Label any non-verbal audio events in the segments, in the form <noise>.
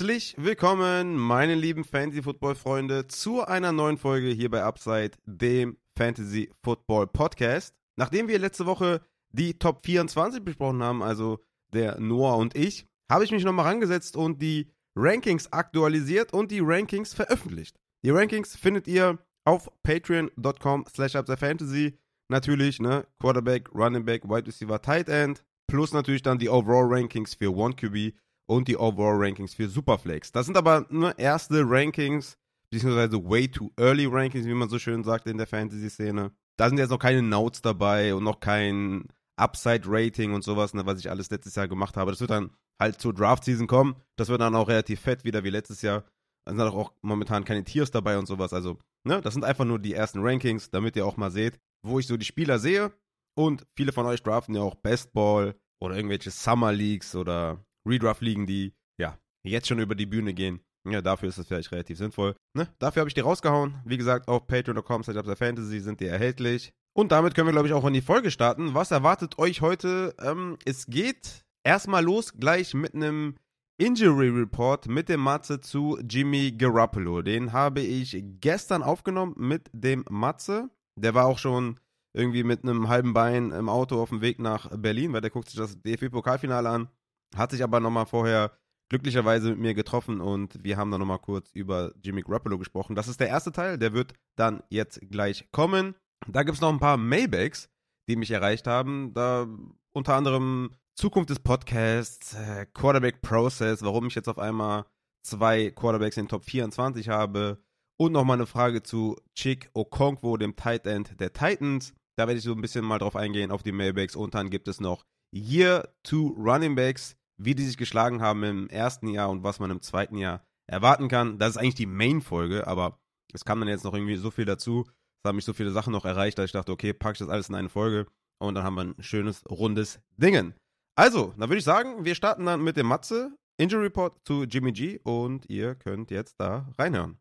Herzlich willkommen, meine lieben Fantasy-Football-Freunde, zu einer neuen Folge hier bei Upside, dem Fantasy-Football-Podcast. Nachdem wir letzte Woche die Top 24 besprochen haben, also der Noah und ich, habe ich mich nochmal rangesetzt und die Rankings aktualisiert und die Rankings veröffentlicht. Die Rankings findet ihr auf patreon.com slash fantasy Natürlich, ne, Quarterback, Running Back, Wide Receiver, Tight End, plus natürlich dann die Overall Rankings für One QB und die Overall Rankings für Superflex. Das sind aber nur erste Rankings, beziehungsweise way too early Rankings, wie man so schön sagt in der Fantasy-Szene. Da sind jetzt noch keine Notes dabei und noch kein Upside-Rating und sowas, ne, was ich alles letztes Jahr gemacht habe. Das wird dann halt zur Draft-Season kommen. Das wird dann auch relativ fett wieder wie letztes Jahr. Da sind auch momentan keine Tiers dabei und sowas. Also, ne, das sind einfach nur die ersten Rankings, damit ihr auch mal seht, wo ich so die Spieler sehe. Und viele von euch draften ja auch Best Ball oder irgendwelche Summer Leagues oder Redraft-Ligen, die ja jetzt schon über die Bühne gehen. Ja, dafür ist das vielleicht relativ sinnvoll. Ne? Dafür habe ich die rausgehauen. Wie gesagt, auf patreon.com Fantasy sind die erhältlich. Und damit können wir, glaube ich, auch in die Folge starten. Was erwartet euch heute? Ähm, es geht erstmal los gleich mit einem Injury Report mit dem Matze zu Jimmy Garoppolo. Den habe ich gestern aufgenommen mit dem Matze. Der war auch schon irgendwie mit einem halben Bein im Auto auf dem Weg nach Berlin, weil der guckt sich das DFB-Pokalfinale an. Hat sich aber nochmal vorher glücklicherweise mit mir getroffen und wir haben dann nochmal kurz über Jimmy Garoppolo gesprochen. Das ist der erste Teil, der wird dann jetzt gleich kommen. Da gibt es noch ein paar Maybacks, die mich erreicht haben. Da unter anderem Zukunft des Podcasts, äh, Quarterback Process, warum ich jetzt auf einmal zwei Quarterbacks in den Top 24 habe und nochmal eine Frage zu Chick Okonkwo, dem Tight End der Titans. Da werde ich so ein bisschen mal drauf eingehen auf die Mailbacks und dann gibt es noch Year 2 Running Backs, wie die sich geschlagen haben im ersten Jahr und was man im zweiten Jahr erwarten kann. Das ist eigentlich die Main-Folge, aber es kam dann jetzt noch irgendwie so viel dazu. Es haben mich so viele Sachen noch erreicht, dass ich dachte, okay, packe ich das alles in eine Folge und dann haben wir ein schönes, rundes Dingen. Also, dann würde ich sagen, wir starten dann mit dem Matze. Injury Report zu Jimmy G und ihr könnt jetzt da reinhören.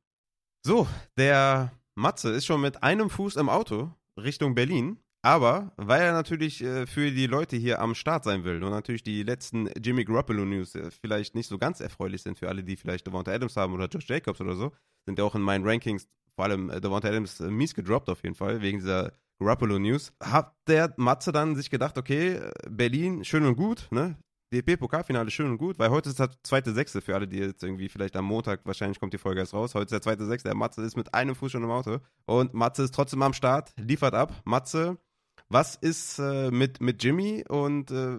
So, der Matze ist schon mit einem Fuß im Auto Richtung Berlin, aber weil er natürlich äh, für die Leute hier am Start sein will und natürlich die letzten Jimmy Garoppolo News äh, vielleicht nicht so ganz erfreulich sind für alle, die vielleicht Devonta Adams haben oder Josh Jacobs oder so, sind ja auch in meinen Rankings vor allem äh, Devonta Adams äh, mies gedroppt auf jeden Fall wegen dieser Garoppolo News, hat der Matze dann sich gedacht, okay, Berlin, schön und gut, ne? DP-Pokalfinale schön und gut, weil heute ist der zweite Sechste für alle, die jetzt irgendwie vielleicht am Montag, wahrscheinlich kommt die Folge erst raus. Heute ist der zweite Sechste. Der Matze ist mit einem Fuß schon im Auto. Und Matze ist trotzdem am Start, liefert ab. Matze, was ist äh, mit, mit Jimmy und äh,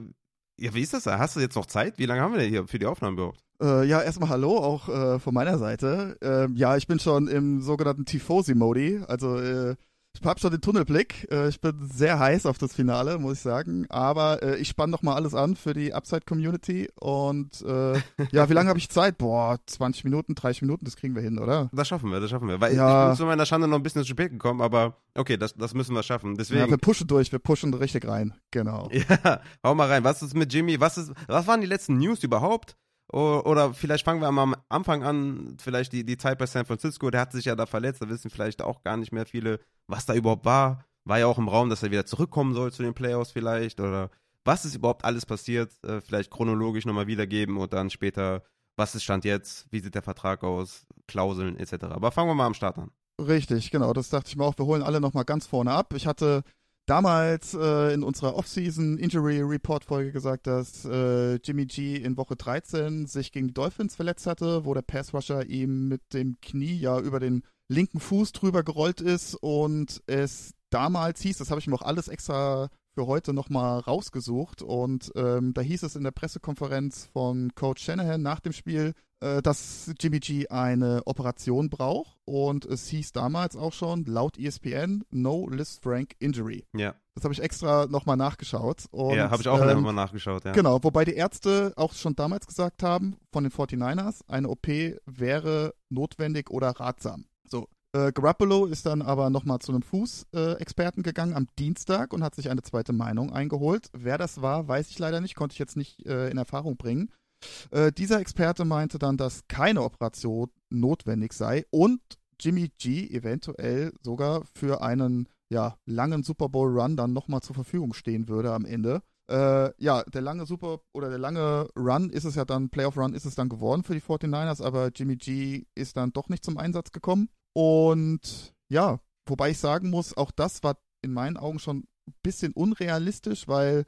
ja, wie ist das? Hast du jetzt noch Zeit? Wie lange haben wir denn hier für die Aufnahme überhaupt? Äh, ja, erstmal Hallo auch äh, von meiner Seite. Ähm, ja, ich bin schon im sogenannten Tifosi-Modi. Also äh, ich habe schon den Tunnelblick. Äh, ich bin sehr heiß auf das Finale, muss ich sagen. Aber äh, ich spanne noch mal alles an für die Upside-Community. Und äh, ja, wie lange habe ich Zeit? Boah, 20 Minuten, 30 Minuten, das kriegen wir hin, oder? Das schaffen wir, das schaffen wir. Weil ja. ich bin zu meiner Schande noch ein bisschen zu spät gekommen, aber okay, das, das müssen wir schaffen. Deswegen. Ja, wir pushen durch, wir pushen richtig rein. Genau. <laughs> Ja, hau mal rein. Was ist mit Jimmy? Was, ist, was waren die letzten News überhaupt? Oder vielleicht fangen wir am Anfang an, vielleicht die, die Zeit bei San Francisco, der hat sich ja da verletzt, da wissen vielleicht auch gar nicht mehr viele, was da überhaupt war. War ja auch im Raum, dass er wieder zurückkommen soll zu den Playoffs vielleicht oder was ist überhaupt alles passiert, äh, vielleicht chronologisch nochmal wiedergeben und dann später, was ist Stand jetzt, wie sieht der Vertrag aus, Klauseln etc. Aber fangen wir mal am Start an. Richtig, genau, das dachte ich mir auch, wir holen alle nochmal ganz vorne ab. Ich hatte damals äh, in unserer Off-Season Injury Report Folge gesagt, dass äh, Jimmy G in Woche 13 sich gegen die Dolphins verletzt hatte, wo der Pass Rusher ihm mit dem Knie ja über den linken Fuß drüber gerollt ist und es damals hieß, das habe ich mir auch alles extra für heute nochmal rausgesucht und ähm, da hieß es in der Pressekonferenz von Coach Shanahan nach dem Spiel, äh, dass Jimmy G eine Operation braucht und es hieß damals auch schon laut ESPN No List Frank Injury. Ja. Das habe ich extra nochmal nachgeschaut. Und, ja, habe ich auch ähm, nochmal nachgeschaut, ja. Genau, wobei die Ärzte auch schon damals gesagt haben, von den 49ers, eine OP wäre notwendig oder ratsam. So, äh, Garoppolo ist dann aber nochmal zu einem Fußexperten äh, gegangen am Dienstag und hat sich eine zweite Meinung eingeholt. Wer das war, weiß ich leider nicht, konnte ich jetzt nicht äh, in Erfahrung bringen. Äh, dieser Experte meinte dann, dass keine Operation notwendig sei und Jimmy G eventuell sogar für einen ja, langen Super Bowl Run dann nochmal zur Verfügung stehen würde am Ende. Äh, ja, der lange Super oder der lange Run ist es ja dann, Playoff Run ist es dann geworden für die 49ers, aber Jimmy G ist dann doch nicht zum Einsatz gekommen. Und ja, wobei ich sagen muss, auch das war in meinen Augen schon ein bisschen unrealistisch, weil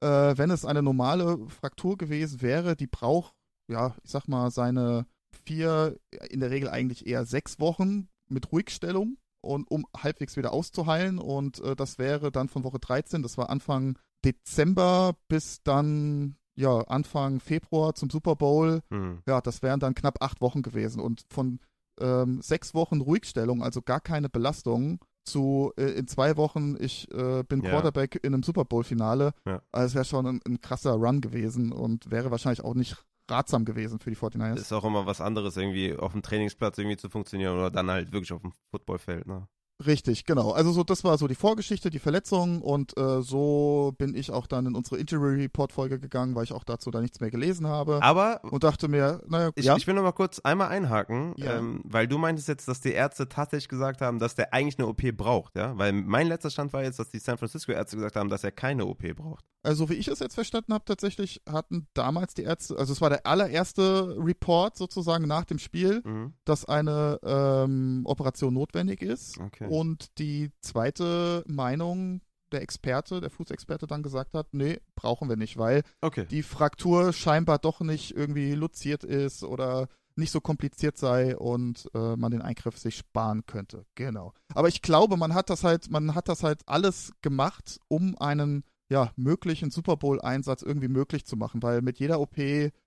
äh, wenn es eine normale Fraktur gewesen wäre, die braucht, ja, ich sag mal, seine vier, in der Regel eigentlich eher sechs Wochen mit Ruhigstellung und um halbwegs wieder auszuheilen. Und äh, das wäre dann von Woche 13, das war Anfang Dezember bis dann ja Anfang Februar zum Super Bowl. Hm. Ja, das wären dann knapp acht Wochen gewesen. Und von ähm, sechs Wochen Ruhigstellung, also gar keine Belastung, zu äh, in zwei Wochen, ich äh, bin Ja. Quarterback in einem Super Bowl-Finale. Ja. Also es wäre schon ein, ein krasser Run gewesen und wäre wahrscheinlich auch nicht ratsam gewesen für die 49ers. Ist auch immer was anderes, irgendwie auf dem Trainingsplatz irgendwie zu funktionieren oder dann halt wirklich auf dem Footballfeld, ne? Richtig, genau. Also so, das war so die Vorgeschichte, die Verletzung und äh, so bin ich auch dann in unsere Injury Report Folge gegangen, weil ich auch dazu da nichts mehr gelesen habe Aber und dachte mir, naja, ich, ja, ich will noch mal kurz einmal einhaken, Ja. ähm, weil du meintest jetzt, dass die Ärzte tatsächlich gesagt haben, dass der eigentlich eine OP braucht, ja? Weil mein letzter Stand war jetzt, dass die San Francisco Ärzte gesagt haben, dass er keine OP braucht. also wie ich es jetzt verstanden habe, tatsächlich hatten damals die Ärzte, also es war der allererste Report sozusagen nach dem Spiel, Mhm. dass eine ähm, Operation notwendig ist Okay. Und die zweite Meinung der Experte, der Fußexperte dann gesagt hat, nee, brauchen wir nicht, weil Okay. die Fraktur scheinbar doch nicht irgendwie luziert ist oder nicht so kompliziert sei und äh, man den Eingriff sich sparen könnte. Genau. Aber ich glaube, man hat das halt, man hat das halt alles gemacht, um einen ja, möglichen Super Bowl-Einsatz irgendwie möglich zu machen, weil mit jeder OP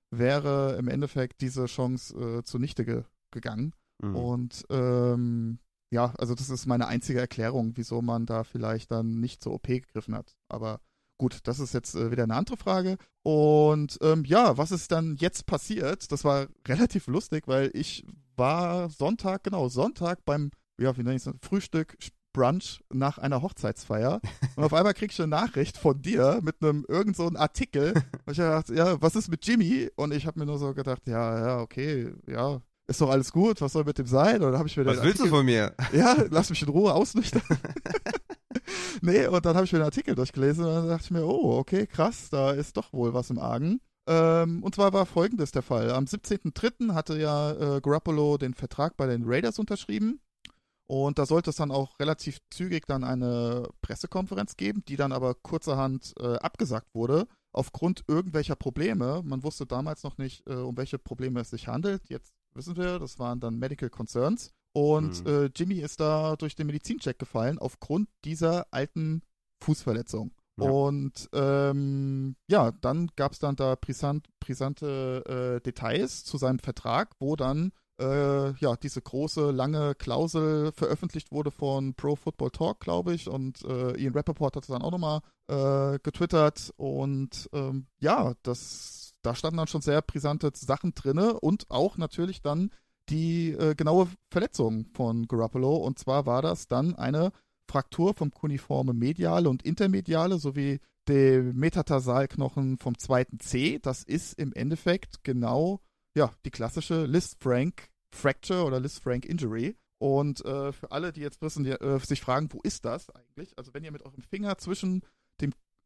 wäre im Endeffekt diese Chance äh, zunichte ge gegangen. Mhm. Und ähm, ja, also das ist meine einzige Erklärung, wieso man da vielleicht dann nicht zur OP gegriffen hat. Aber gut, das ist jetzt äh, wieder eine andere Frage. Und ähm, ja, was ist dann jetzt passiert? Das war <laughs> relativ lustig, weil ich war Sonntag, genau, Sonntag beim, ja, wie nenne ich es, Frühstück, Brunch nach einer Hochzeitsfeier. <laughs> Und auf einmal krieg ich eine Nachricht von dir mit einem irgend so einem Artikel. Und ich dachte, ja, was ist mit Jimmy? Und ich habe mir nur so gedacht, ja, ja, okay, ja, ist doch alles gut, was soll mit dem sein? Und dann habe ich mir Was willst du Artikel, von mir? <laughs> ja, lass mich in Ruhe ausnüchtern. <laughs> nee, und dann habe ich mir den Artikel durchgelesen und dann dachte ich mir, oh, okay, krass, da ist doch wohl was im Argen. Ähm, und zwar war folgendes der Fall. Am 17.03. hatte ja äh, Garoppolo den Vertrag bei den Raiders unterschrieben. Und da sollte es dann auch relativ zügig dann eine Pressekonferenz geben, die dann aber kurzerhand äh, abgesagt wurde, aufgrund irgendwelcher Probleme. Man wusste damals noch nicht, äh, um welche Probleme es sich handelt. Jetzt wissen wir, das waren dann Medical Concerns. Und Mhm. äh, Jimmy ist da durch den Medizincheck gefallen aufgrund dieser alten Fußverletzung. Ja. Und ähm, ja, dann gab es dann da brisant, brisante äh, Details zu seinem Vertrag, wo dann äh, ja diese große, lange Klausel veröffentlicht wurde von Pro Football Talk, glaube ich. Und äh, Ian Rappaport hat es dann auch nochmal äh, getwittert. Und ähm, ja, das, da standen dann schon sehr brisante Sachen drinne und auch natürlich dann die äh, genaue Verletzung von Garoppolo. Und zwar war das dann eine Fraktur vom Kuniforme mediale und intermediale sowie dem Metatarsalknochen vom zweiten C. Das ist im Endeffekt genau ja, die klassische Liz-Frank Fracture oder Liz-Frank Injury. Und äh, für alle, die jetzt wissen, die, äh, sich fragen, wo ist das eigentlich? Also wenn ihr mit eurem Finger zwischen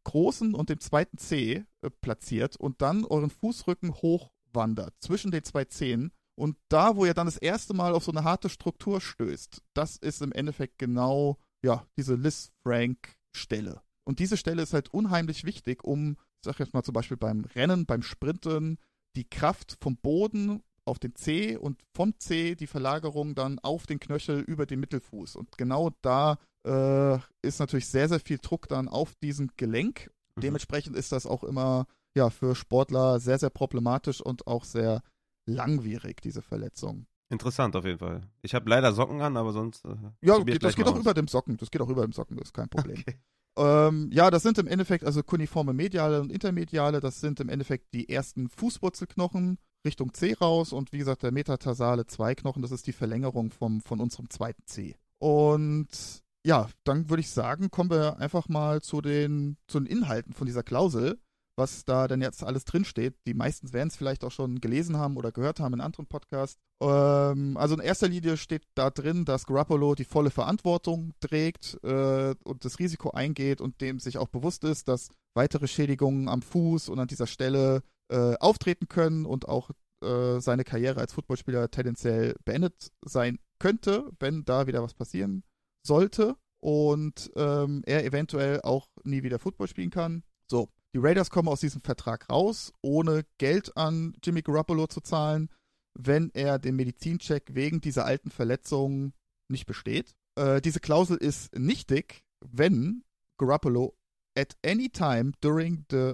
großen und dem zweiten C äh, platziert und dann euren Fußrücken hochwandert zwischen den zwei Zehen und da, wo ihr dann das erste Mal auf so eine harte Struktur stößt, das ist im Endeffekt genau, ja, diese Liz-Frank-Stelle. Und diese Stelle ist halt unheimlich wichtig, um, ich sag jetzt mal zum Beispiel beim Rennen, beim Sprinten, die Kraft vom Boden auf den C und vom C die Verlagerung dann auf den Knöchel über den Mittelfuß. Und genau da äh, ist natürlich sehr, sehr viel Druck dann auf diesem Gelenk. Mhm. Dementsprechend ist das auch immer ja, für Sportler sehr, sehr problematisch und auch sehr langwierig, diese Verletzung. Interessant auf jeden Fall. Ich habe leider Socken an, aber sonst. Äh, Ja, geht, das geht auch aus. über dem Socken. Das geht auch über dem Socken, das ist kein Problem. Okay. Ähm, ja, das sind im Endeffekt, also kuniforme mediale und intermediale, das sind im Endeffekt die ersten Fußwurzelknochen Richtung C raus und wie gesagt, der metatarsale Zweiknochen, das ist die Verlängerung vom, von unserem zweiten C. Und ja, dann würde ich sagen, kommen wir einfach mal zu den, zu den Inhalten von dieser Klausel, was da denn jetzt alles drinsteht. Die meisten werden es vielleicht auch schon gelesen haben oder gehört haben in anderen Podcasts. Ähm, also in erster Linie steht da drin, dass Garoppolo die volle Verantwortung trägt äh, und das Risiko eingeht und dem sich auch bewusst ist, dass weitere Schädigungen am Fuß und an dieser Stelle äh, auftreten können und auch äh, seine Karriere als Footballspieler tendenziell beendet sein könnte, wenn da wieder was passieren sollte und ähm, er eventuell auch nie wieder Football spielen kann. So, die Raiders kommen aus diesem Vertrag raus, ohne Geld an Jimmy Garoppolo zu zahlen, wenn er den Medizincheck wegen dieser alten Verletzung nicht besteht. Äh, diese Klausel ist nichtig, wenn Garoppolo at any time during the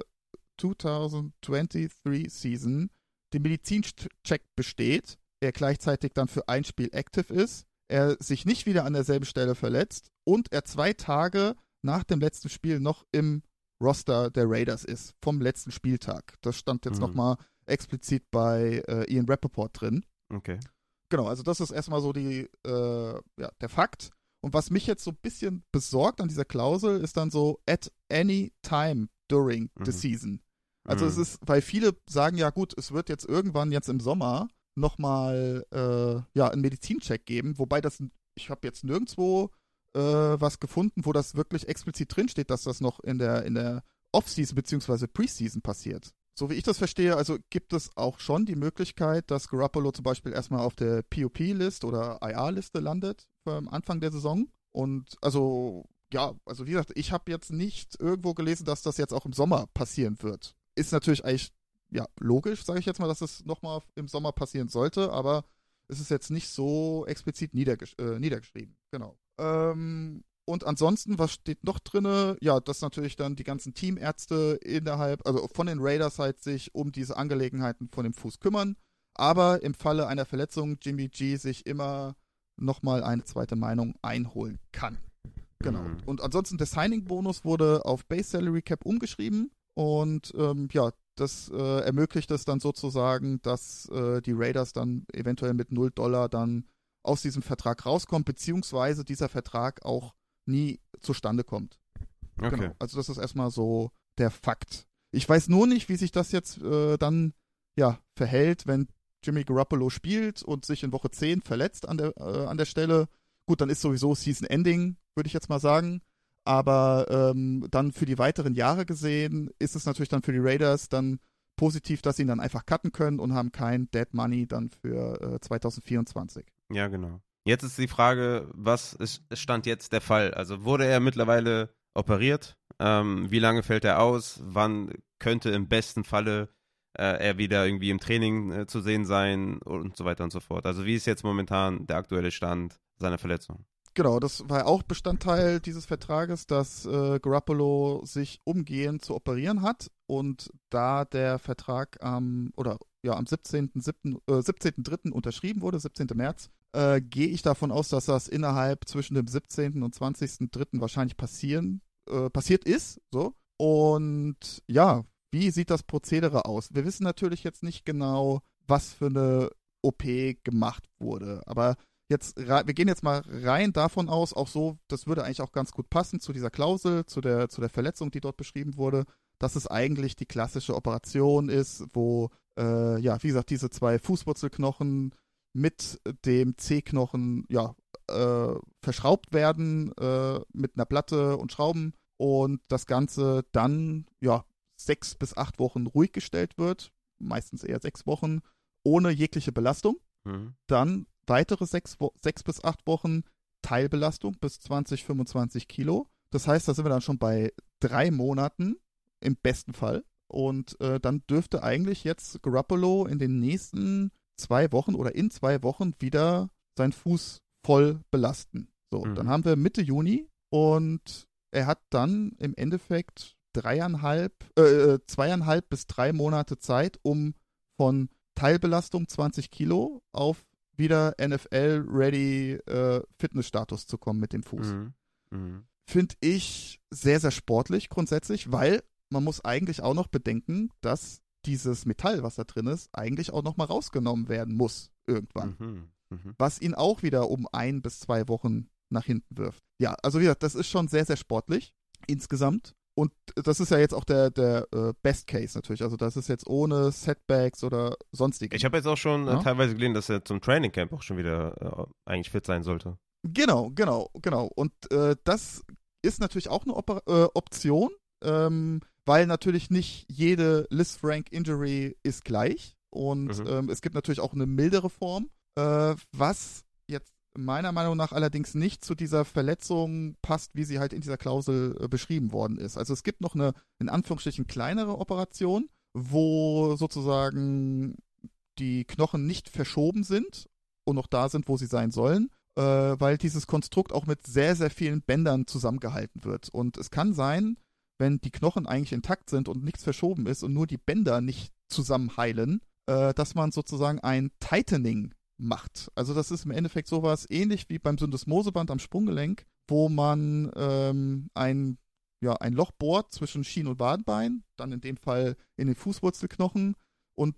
2023 season den Medizincheck besteht, er gleichzeitig dann für ein Spiel active ist, er sich nicht wieder an derselben Stelle verletzt und er zwei Tage nach dem letzten Spiel noch im Roster der Raiders ist, vom letzten Spieltag. Das stand jetzt mhm. nochmal explizit bei äh, Ian Rappaport drin. Okay. Genau, also das ist erstmal so die, äh, ja, der Fakt. Und was mich jetzt so ein bisschen besorgt an dieser Klausel, ist dann so at any time during mhm. the season. Also mhm. es ist, weil viele sagen ja gut, es wird jetzt irgendwann jetzt im Sommer nochmal äh, ja, einen Medizincheck geben, wobei das, ich habe jetzt nirgendwo äh, was gefunden, wo das wirklich explizit drinsteht, dass das noch in der, in der Off-Season bzw. Preseason passiert. So wie ich das verstehe, also gibt es auch schon die Möglichkeit, dass Garoppolo zum Beispiel erstmal auf der POP-List oder IR-Liste landet am Anfang der Saison. Und also, ja, also wie gesagt, ich habe jetzt nicht irgendwo gelesen, dass das jetzt auch im Sommer passieren wird. Ist natürlich eigentlich, ja, logisch, sage ich jetzt mal, dass es nochmal im Sommer passieren sollte, aber es ist jetzt nicht so explizit niedergesch äh, niedergeschrieben. Genau. Ähm, und ansonsten, was steht noch drin? Ja, dass natürlich dann die ganzen Teamärzte innerhalb, also von den Raiders halt sich um diese Angelegenheiten von dem Fuß kümmern. Aber im Falle einer Verletzung Jimmy G sich immer nochmal eine zweite Meinung einholen kann. Genau. Mhm. Und ansonsten der Signing-Bonus wurde auf Base Salary Cap umgeschrieben. Und ähm, ja, das äh, ermöglicht es dann sozusagen, dass äh, die Raiders dann eventuell mit 0 Dollar dann aus diesem Vertrag rauskommt, beziehungsweise dieser Vertrag auch nie zustande kommt. Okay. Genau. Also das ist erstmal so der Fakt. Ich weiß nur nicht, wie sich das jetzt äh, dann ja verhält, wenn Jimmy Garoppolo spielt und sich in Woche 10 verletzt an der, äh, an der Stelle. Gut, dann ist sowieso Season Ending, würde ich jetzt mal sagen. Aber ähm, dann für die weiteren Jahre gesehen ist es natürlich dann für die Raiders dann positiv, dass sie ihn dann einfach cutten können und haben kein Dead Money dann für äh, 2024. Ja, genau. Jetzt ist die Frage, was ist, stand jetzt der Fall? Also wurde er mittlerweile operiert? Ähm, wie lange fällt er aus? Wann könnte im besten Falle äh, er wieder irgendwie im Training äh, zu sehen sein und so weiter und so fort? Also wie ist jetzt momentan der aktuelle Stand seiner Verletzung? Genau, das war auch Bestandteil dieses Vertrages, dass äh, Garoppolo sich umgehend zu operieren hat und da der Vertrag am oder ja am 17.3. Äh, 17 unterschrieben wurde, 17. März, äh, gehe ich davon aus, dass das innerhalb zwischen dem 17. und 20.3. wahrscheinlich passieren, äh, passiert ist. So. Und ja, wie sieht das Prozedere aus? Wir wissen natürlich jetzt nicht genau, was für eine OP gemacht wurde. Aber jetzt, wir gehen jetzt mal rein davon aus, auch so, das würde eigentlich auch ganz gut passen zu dieser Klausel, zu der, zu der Verletzung, die dort beschrieben wurde, dass es eigentlich die klassische Operation ist, wo, äh, ja, wie gesagt, diese zwei Fußwurzelknochen mit dem C-Knochen ja, äh, verschraubt werden äh, mit einer Platte und Schrauben und das Ganze dann ja sechs bis acht Wochen ruhig gestellt wird, meistens eher sechs Wochen, ohne jegliche Belastung. Mhm. Dann weitere sechs, sechs bis acht Wochen Teilbelastung bis 20, 25 Kilo. Das heißt, da sind wir dann schon bei drei Monaten im besten Fall. Und äh, dann dürfte eigentlich jetzt Garoppolo in den nächsten zwei Wochen oder in zwei Wochen wieder seinen Fuß voll belasten. So, mhm. dann haben wir Mitte Juni und er hat dann im Endeffekt dreieinhalb, äh, äh, zweieinhalb bis drei Monate Zeit, um von Teilbelastung 20 Kilo auf wieder NFL-ready äh, Fitnessstatus zu kommen mit dem Fuß. Mhm. Mhm. Finde ich sehr, sehr sportlich grundsätzlich, weil man muss eigentlich auch noch bedenken, dass dieses Metall, was da drin ist, eigentlich auch nochmal rausgenommen werden muss irgendwann. Mhm, mh. Was ihn auch wieder um ein bis zwei Wochen nach hinten wirft. Ja, also wie gesagt, das ist schon sehr, sehr sportlich insgesamt. Und das ist ja jetzt auch der, der äh, Best Case natürlich. Also das ist jetzt ohne Setbacks oder sonstiges. Ich habe jetzt auch schon äh, ja? teilweise gelesen, dass er zum Training Camp auch schon wieder äh, eigentlich fit sein sollte. Genau, genau, genau. Und äh, das ist natürlich auch eine Oper äh, Option, ähm, weil natürlich nicht jede Liz Frank Injury ist gleich. Und mhm. ähm, es gibt natürlich auch eine mildere Form, äh, was jetzt meiner Meinung nach allerdings nicht zu dieser Verletzung passt, wie sie halt in dieser Klausel äh, beschrieben worden ist. Also es gibt noch eine, in Anführungsstrichen, kleinere Operation, wo sozusagen die Knochen nicht verschoben sind und noch da sind, wo sie sein sollen, äh, weil dieses Konstrukt auch mit sehr, sehr vielen Bändern zusammengehalten wird. Und es kann sein, wenn die Knochen eigentlich intakt sind und nichts verschoben ist und nur die Bänder nicht zusammenheilen, äh, dass man sozusagen ein Tightening macht. Also das ist im Endeffekt sowas ähnlich wie beim Syndesmoseband am Sprunggelenk, wo man ähm, ein, ja, ein Loch bohrt zwischen Schien- und Wadenbein, dann in dem Fall in den Fußwurzelknochen und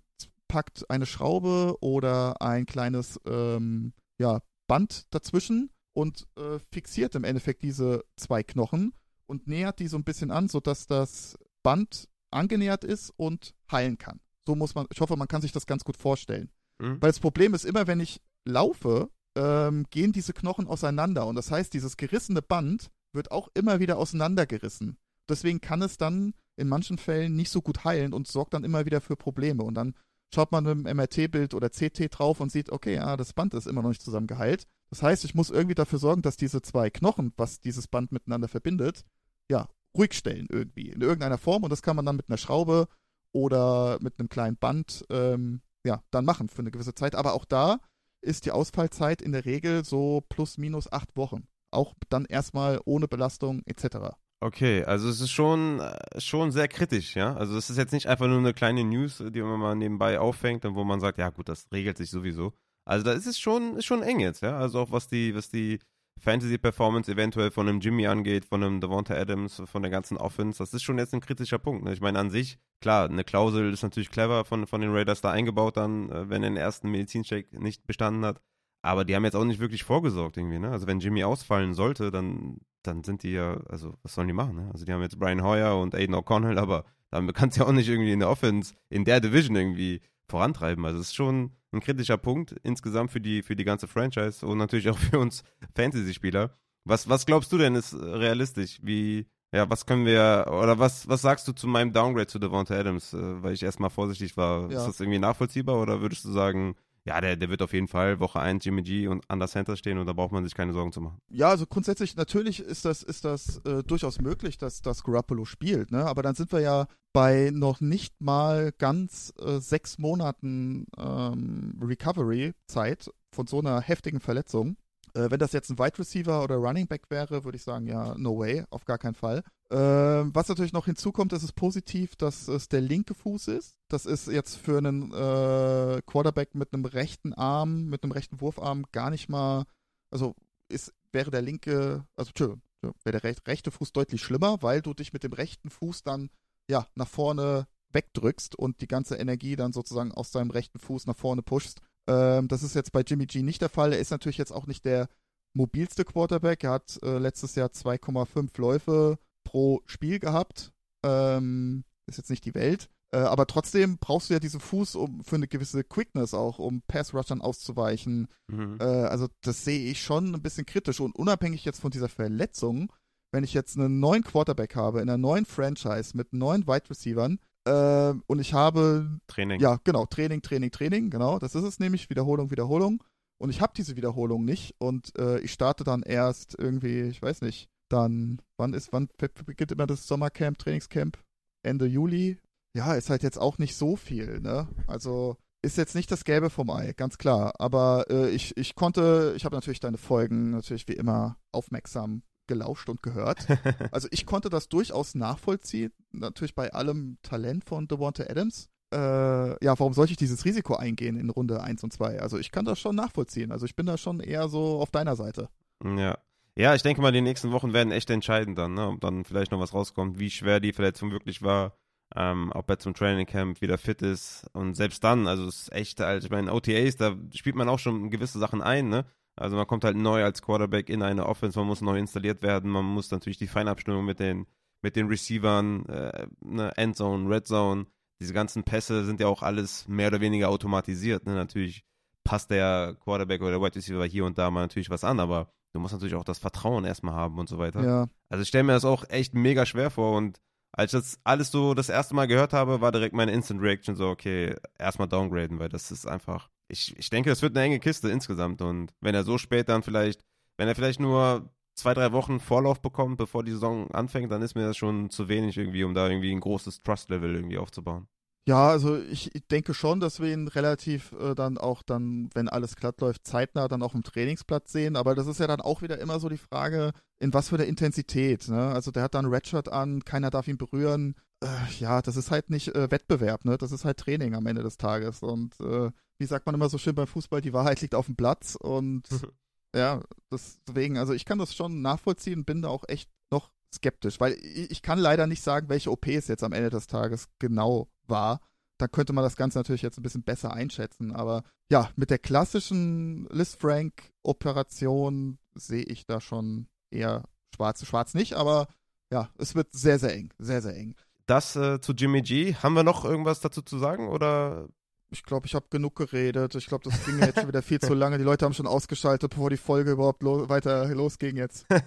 packt eine Schraube oder ein kleines ähm, ja, Band dazwischen und äh, fixiert im Endeffekt diese zwei Knochen und nähert die so ein bisschen an, sodass das Band angenähert ist und heilen kann. So muss man, ich hoffe, man kann sich das ganz gut vorstellen. Mhm. Weil das Problem ist immer, wenn ich laufe, ähm, gehen diese Knochen auseinander. Und das heißt, dieses gerissene Band wird auch immer wieder auseinandergerissen. Deswegen kann es dann in manchen Fällen nicht so gut heilen und sorgt dann immer wieder für Probleme. Und dann schaut man mit dem MRT-Bild oder CT drauf und sieht, okay, ja, das Band ist immer noch nicht zusammengeheilt. Das heißt, ich muss irgendwie dafür sorgen, dass diese zwei Knochen, was dieses Band miteinander verbindet, ja, ruhig stellen irgendwie, in irgendeiner Form. Und das kann man dann mit einer Schraube oder mit einem kleinen Band ähm, ja, dann machen für eine gewisse Zeit. Aber auch da ist die Ausfallzeit in der Regel so plus minus acht Wochen. Auch dann erstmal ohne Belastung etc. Okay, also es ist schon, äh, schon sehr kritisch, ja. Also es ist jetzt nicht einfach nur eine kleine News, die man mal nebenbei auffängt und wo man sagt, ja gut, das regelt sich sowieso. Also da ist es schon, ist schon eng jetzt, ja. Also auch was die, was die Fantasy-Performance eventuell von einem Jimmy angeht, von einem Devonta Adams, von der ganzen Offense, das ist schon jetzt ein kritischer Punkt. Ne? Ich meine, an sich, klar, eine Klausel ist natürlich clever von, von den Raiders da eingebaut dann, äh, wenn er den ersten Medizincheck nicht bestanden hat. Aber die haben jetzt auch nicht wirklich vorgesorgt irgendwie, ne? Also wenn Jimmy ausfallen sollte, dann, dann sind die ja, also was sollen die machen, ne? Also die haben jetzt Brian Hoyer und Aiden O'Connell, aber dann kannst du ja auch nicht irgendwie in der Offense, in der Division irgendwie vorantreiben. Also es ist schon ein kritischer Punkt insgesamt für die, für die ganze Franchise und natürlich auch <laughs> für uns Fantasy-Spieler. Was, was glaubst du denn ist realistisch? Wie, ja, was können wir, oder was, was sagst du zu meinem Downgrade zu Devonta Adams, äh, weil ich erstmal vorsichtig war? Ja. Ist das irgendwie nachvollziehbar oder würdest du sagen, ja, der, der wird auf jeden Fall Woche 1 Jimmy G und an der Center stehen und da braucht man sich keine Sorgen zu machen. Ja, also grundsätzlich, natürlich ist das, ist das äh, durchaus möglich, dass das Garoppolo spielt, ne? Aber dann sind wir ja bei noch nicht mal ganz äh, sechs Monaten ähm, Recovery-Zeit von so einer heftigen Verletzung. Äh, wenn das jetzt ein Wide Receiver oder Running Back wäre, würde ich sagen, ja, no way, auf gar keinen Fall. Äh, was natürlich noch hinzukommt, ist es positiv, dass es der linke Fuß ist. Das ist jetzt für einen äh, Quarterback mit einem rechten Arm, mit einem rechten Wurfarm gar nicht mal, also ist, wäre der linke, also Entschuldigung, wäre der rechte Fuß deutlich schlimmer, weil du dich mit dem rechten Fuß dann ja nach vorne wegdrückst und die ganze Energie dann sozusagen aus deinem rechten Fuß nach vorne pushst. Ähm, das ist jetzt bei Jimmy G nicht der Fall. Er ist natürlich jetzt auch nicht der mobilste Quarterback. Er hat äh, letztes Jahr 2,5 Läufe pro Spiel gehabt. Ähm, ist jetzt nicht die Welt. Äh, aber trotzdem brauchst du ja diesen Fuß um, für eine gewisse Quickness auch, um Pass-Rushern auszuweichen. Mhm. Äh, also das sehe ich schon ein bisschen kritisch. Und unabhängig jetzt von dieser Verletzung, wenn ich jetzt einen neuen Quarterback habe, in einer neuen Franchise mit neuen Wide Receivern, äh, und ich habe. Training. Ja, genau. Training, Training, Training. Genau. Das ist es nämlich. Wiederholung, Wiederholung. Und ich habe diese Wiederholung nicht. Und äh, ich starte dann erst irgendwie, ich weiß nicht, dann, wann ist, wann beginnt immer das Sommercamp, Trainingscamp? Ende Juli. Ja, ist halt jetzt auch nicht so viel, ne? Also ist jetzt nicht das Gelbe vom Ei, ganz klar. Aber äh, ich, ich konnte, ich habe natürlich deine Folgen natürlich wie immer aufmerksam gelauscht und gehört. <laughs> Also ich konnte das durchaus nachvollziehen, natürlich bei allem Talent von Devonta Adams. Äh, ja, warum sollte ich dieses Risiko eingehen in Runde 1 und 2? Also ich kann das schon nachvollziehen. Also ich bin da schon eher so auf deiner Seite. Ja. Ja, ich denke mal, die nächsten Wochen werden echt entscheidend dann, ne? ob dann vielleicht noch was rauskommt, wie schwer die Verletzung wirklich war, ähm, ob er zum Training Camp wieder fit ist und selbst dann, also es ist echt, also ich meine, OTAs, da spielt man auch schon gewisse Sachen ein, ne? Also man kommt halt neu als Quarterback in eine Offense, man muss neu installiert werden, man muss natürlich die Feinabstimmung mit den, mit den Receivern, äh, ne, Endzone, Red Zone, diese ganzen Pässe sind ja auch alles mehr oder weniger automatisiert. Ne? Natürlich passt der Quarterback oder der Wide Receiver hier und da mal natürlich was an, aber du musst natürlich auch das Vertrauen erstmal haben und so weiter. Ja. Also ich stelle mir das auch echt mega schwer vor und als ich das alles so das erste Mal gehört habe, war direkt meine Instant Reaction so, okay, erstmal downgraden, weil das ist einfach, ich, ich denke, das wird eine enge Kiste insgesamt und wenn er so spät dann vielleicht, wenn er vielleicht nur zwei, drei Wochen Vorlauf bekommt, bevor die Saison anfängt, dann ist mir das schon zu wenig irgendwie, um da irgendwie ein großes Trust-Level irgendwie aufzubauen. Ja, also ich denke schon, dass wir ihn relativ äh, dann auch dann, wenn alles glatt läuft, zeitnah dann auch im Trainingsplatz sehen. Aber das ist ja dann auch wieder immer so die Frage, in was für der Intensität. Ne? Also der hat dann Redshirt an, keiner darf ihn berühren. Äh, ja, das ist halt nicht äh, Wettbewerb, ne? Das ist halt Training am Ende des Tages. Und äh, wie sagt man immer so schön beim Fußball, die Wahrheit liegt auf dem Platz. Und <laughs> ja, deswegen, also ich kann das schon nachvollziehen, bin da auch echt noch skeptisch, weil ich kann leider nicht sagen, welche OP es jetzt am Ende des Tages genau war. Da könnte man das Ganze natürlich jetzt ein bisschen besser einschätzen. Aber ja, mit der klassischen Liz Frank-Operation sehe ich da schon eher schwarz. Schwarz nicht, aber ja, es wird sehr, sehr eng. Sehr, sehr eng. Das äh, zu Jimmy G. Haben wir noch irgendwas dazu zu sagen oder ich glaube, ich habe genug geredet. Ich glaube, das ging jetzt schon wieder viel zu <laughs> lange. Die Leute haben schon ausgeschaltet, bevor die Folge überhaupt lo weiter losging jetzt. <laughs> ja,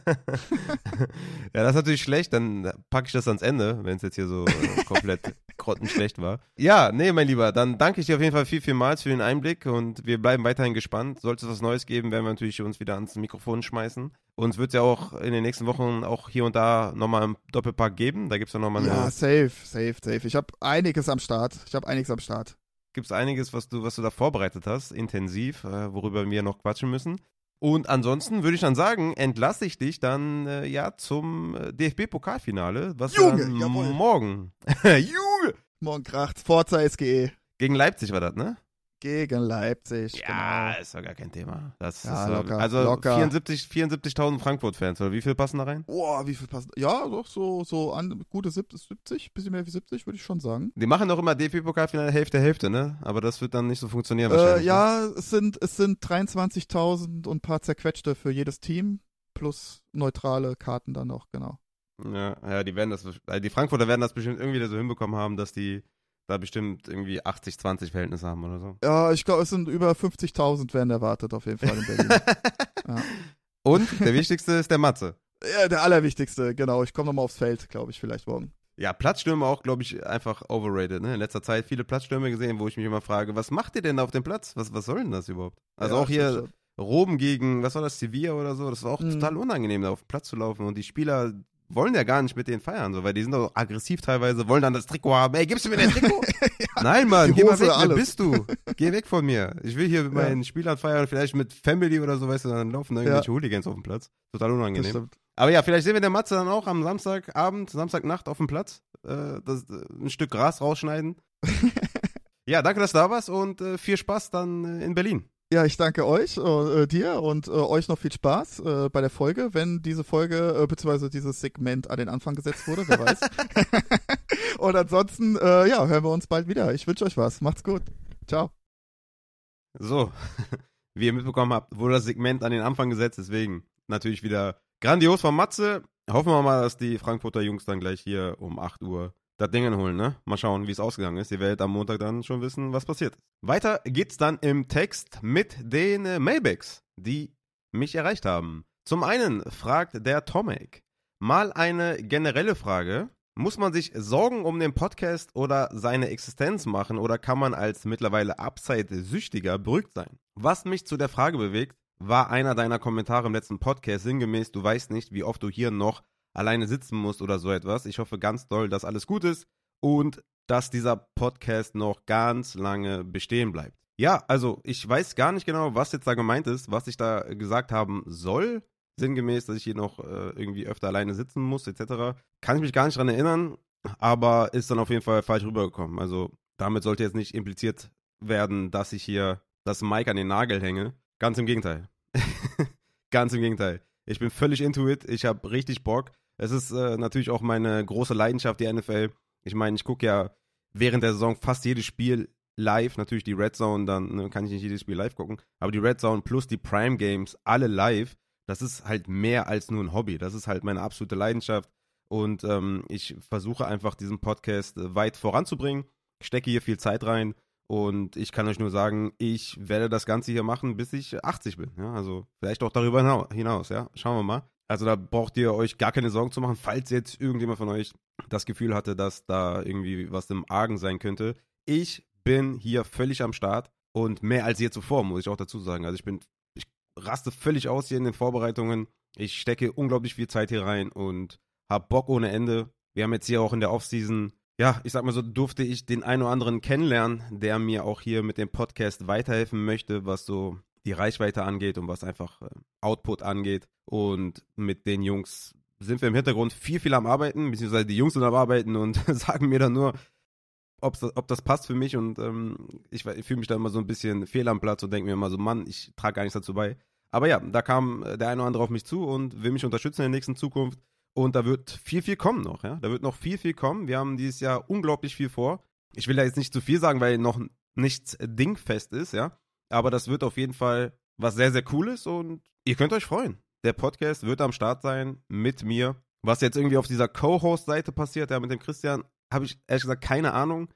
das ist natürlich schlecht. Dann packe ich das ans Ende, wenn es jetzt hier so äh, komplett <laughs> grottenschlecht war. Ja, nee, mein Lieber, dann danke ich dir auf jeden Fall viel, vielmals für den Einblick und wir bleiben weiterhin gespannt. Sollte es was Neues geben, werden wir natürlich uns wieder ans Mikrofon schmeißen. Uns wird es ja auch in den nächsten Wochen auch hier und da nochmal einen Doppelpack geben. Da gibt es ja nochmal eine. Ja, safe, safe, safe. Ich habe einiges am Start. Ich habe einiges am Start gibt es einiges, was du, was du da vorbereitet hast, intensiv, äh, worüber wir noch quatschen müssen. Und ansonsten würde ich dann sagen, entlasse ich dich dann äh, ja zum äh, DFB-Pokalfinale, was Junge, dann jawohl. morgen. <laughs> Junge! Morgen kracht Forza SGE. Gegen Leipzig war das, ne? Gegen Leipzig. Ja, genau. ist doch gar kein Thema. Das ja, ist, locker, also locker. 74.000 74 Frankfurt-Fans, oder wie viel passen da rein? Boah, wie viel passen? Ja, doch so, so an, gute 70, bisschen mehr wie 70, würde ich schon sagen. Die machen doch immer DFB-Pokalfinale Hälfte, Hälfte, ne? Aber das wird dann nicht so funktionieren wahrscheinlich. Äh, ja, ne? es sind, es sind 23.000 und ein paar zerquetschte für jedes Team, plus neutrale Karten dann noch, genau. Ja, ja, die werden das, also die Frankfurter werden das bestimmt irgendwie so hinbekommen haben, dass die da bestimmt irgendwie 80-20 Verhältnisse haben oder so. Ja, ich glaube, es sind über 50.000 werden erwartet auf jeden Fall in Berlin. <laughs> ja. Und der wichtigste ist der Matze. Ja, der allerwichtigste, genau. Ich komme nochmal aufs Feld, glaube ich, vielleicht morgen. Ja, Platzstürme auch, glaube ich, einfach overrated. Ne? In letzter Zeit viele Platzstürme gesehen, wo ich mich immer frage, was macht ihr denn auf dem Platz? Was, was soll denn das überhaupt? Also ja, auch hier Roben gegen, was war das, Sevilla oder so, das war auch mhm. total unangenehm, da auf den Platz zu laufen. Und die Spieler wollen ja gar nicht mit denen feiern, so, weil die sind doch aggressiv teilweise, wollen dann das Trikot haben. Ey, gibst du mir dein Trikot? <laughs> ja, Nein, Mann, geh mal weg, alles. wer bist du? Geh weg von mir. Ich will hier mit ja. meinen Spielern feiern, vielleicht mit Family oder so, weißt du, dann laufen da irgendwelche ja. Hooligans auf dem Platz. Total unangenehm. Aber ja, vielleicht sehen wir der Matze dann auch am Samstagabend, Samstagnacht auf dem Platz, äh, das, äh, ein Stück Gras rausschneiden. <laughs> ja, danke, dass du da warst und äh, viel Spaß dann äh, in Berlin. Ja, ich danke euch, äh, dir und äh, euch noch viel Spaß äh, bei der Folge, wenn diese Folge äh, bzw. dieses Segment an den Anfang gesetzt wurde, wer weiß. <laughs> <laughs> und ansonsten, äh, ja, hören wir uns bald wieder. Ich wünsche euch was. Macht's gut. Ciao. So, <laughs> wie ihr mitbekommen habt, wurde das Segment an den Anfang gesetzt, deswegen natürlich wieder grandios von Matze. Hoffen wir mal, dass die Frankfurter Jungs dann gleich hier um 8 Uhr das Ding holen, ne? Mal schauen, wie es ausgegangen ist. Ihr werdet am Montag dann schon wissen, was passiert ist. Weiter geht's dann im Text mit den Mailbacks, die mich erreicht haben. Zum einen fragt der Tomek mal eine generelle Frage. Muss man sich Sorgen um den Podcast oder seine Existenz machen oder kann man als mittlerweile Upside-Süchtiger beruhigt sein? Was mich zu der Frage bewegt, war einer deiner Kommentare im letzten Podcast sinngemäß, du weißt nicht, wie oft du hier noch alleine sitzen musst oder so etwas. Ich hoffe ganz doll, dass alles gut ist und dass dieser Podcast noch ganz lange bestehen bleibt. Ja, also ich weiß gar nicht genau, was jetzt da gemeint ist, was ich da gesagt haben soll. Sinngemäß, dass ich hier noch äh, irgendwie öfter alleine sitzen muss, etc. Kann ich mich gar nicht dran erinnern, aber ist dann auf jeden Fall falsch rübergekommen. Also damit sollte jetzt nicht impliziert werden, dass ich hier das Mic an den Nagel hänge. Ganz im Gegenteil. <laughs> Ganz im Gegenteil. Ich bin völlig into it. Ich habe richtig Bock. Es ist äh, natürlich auch meine große Leidenschaft, die NFL. Ich meine, ich gucke ja während der Saison fast jedes Spiel live. Natürlich die Red Zone, dann ne, kann ich nicht jedes Spiel live gucken. Aber die Red Zone plus die Prime Games, alle live, das ist halt mehr als nur ein Hobby. Das ist halt meine absolute Leidenschaft. und ähm, ich versuche einfach diesen Podcast äh, weit voranzubringen. Ich stecke hier viel Zeit rein und ich kann euch nur sagen, ich werde das Ganze hier machen, bis ich 80 bin. Ja? Also vielleicht auch darüber hinaus, ja. Schauen wir mal. Also da braucht ihr euch gar keine Sorgen zu machen, falls jetzt irgendjemand von euch das Gefühl hatte, dass da irgendwie was im Argen sein könnte. Ich bin hier völlig am Start und mehr als je zuvor, muss ich auch dazu sagen. Also ich bin, ich raste völlig aus hier in den Vorbereitungen. Ich stecke unglaublich viel Zeit hier rein und hab Bock ohne Ende. Wir haben jetzt hier auch in der Offseason, ja, ich sag mal so, durfte ich den einen oder anderen kennenlernen, der mir auch hier mit dem Podcast weiterhelfen möchte, was so die Reichweite angeht und was einfach äh, Output angeht. Und mit den Jungs sind wir im Hintergrund viel, viel am Arbeiten, beziehungsweise die Jungs sind am Arbeiten und <laughs> sagen mir dann nur, ob das passt für mich. Und ähm, ich, ich fühle mich da immer so ein bisschen fehl am Platz und denke mir immer so, Mann, ich trage gar nichts dazu bei. Aber ja, da kam der eine oder andere auf mich zu und will mich unterstützen in der nächsten Zukunft. Und da wird viel, viel kommen noch, ja. Da wird noch viel, viel kommen. Wir haben dieses Jahr unglaublich viel vor. Ich will da jetzt nicht zu viel sagen, weil noch nichts dingfest ist, ja. Aber das wird auf jeden Fall was sehr, sehr Cooles und ihr könnt euch freuen. Der Podcast wird am Start sein mit mir. Was jetzt irgendwie auf dieser Co-Host-Seite passiert, ja, mit dem Christian, habe ich ehrlich gesagt keine Ahnung,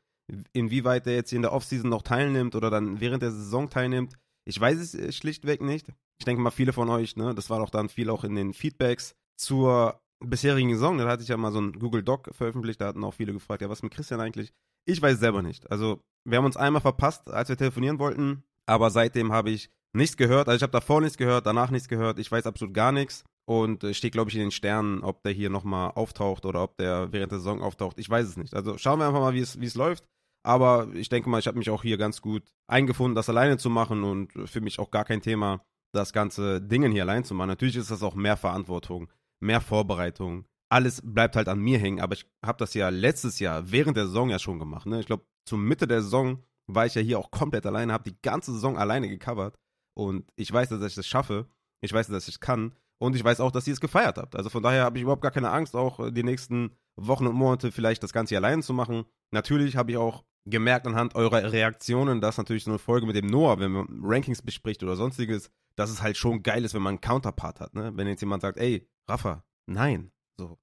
inwieweit der jetzt hier in der Offseason noch teilnimmt oder dann während der Saison teilnimmt. Ich weiß es äh, schlichtweg nicht. Ich denke mal, viele von euch, ne, das war doch dann viel auch in den Feedbacks zur bisherigen Saison, da hatte ich ja mal so ein Google Doc veröffentlicht, da hatten auch viele gefragt, ja, was mit Christian eigentlich? Ich weiß selber nicht. Also, wir haben uns einmal verpasst, als wir telefonieren wollten, aber seitdem habe ich nichts gehört. Also, ich habe davor nichts gehört, danach nichts gehört. Ich weiß absolut gar nichts und äh, steht, glaube ich, in den Sternen, ob der hier nochmal auftaucht oder ob der während der Saison auftaucht. Ich weiß es nicht. Also, schauen wir einfach mal, wie es läuft. Aber ich denke mal, ich habe mich auch hier ganz gut eingefunden, das alleine zu machen und für mich auch gar kein Thema, das ganze Dingen hier allein zu machen. Natürlich ist das auch mehr Verantwortung mehr Vorbereitung. Alles bleibt halt an mir hängen, aber ich habe das ja letztes Jahr während der Saison ja schon gemacht. Ne? Ich glaube, zur Mitte der Saison war ich ja hier auch komplett alleine, habe die ganze Saison alleine gecovert und ich weiß, dass ich das schaffe. Ich weiß, dass ich es kann und ich weiß auch, dass ihr es gefeiert habt. Also von daher habe ich überhaupt gar keine Angst, auch äh, die nächsten Wochen und Monate vielleicht das Ganze alleine zu machen. Natürlich habe ich auch gemerkt anhand eurer Reaktionen, dass natürlich so eine Folge mit dem Noah, wenn man Rankings bespricht oder sonstiges, dass es halt schon geil ist, wenn man einen Counterpart hat. Ne? Wenn jetzt jemand sagt, ey, Rafa, nein. So.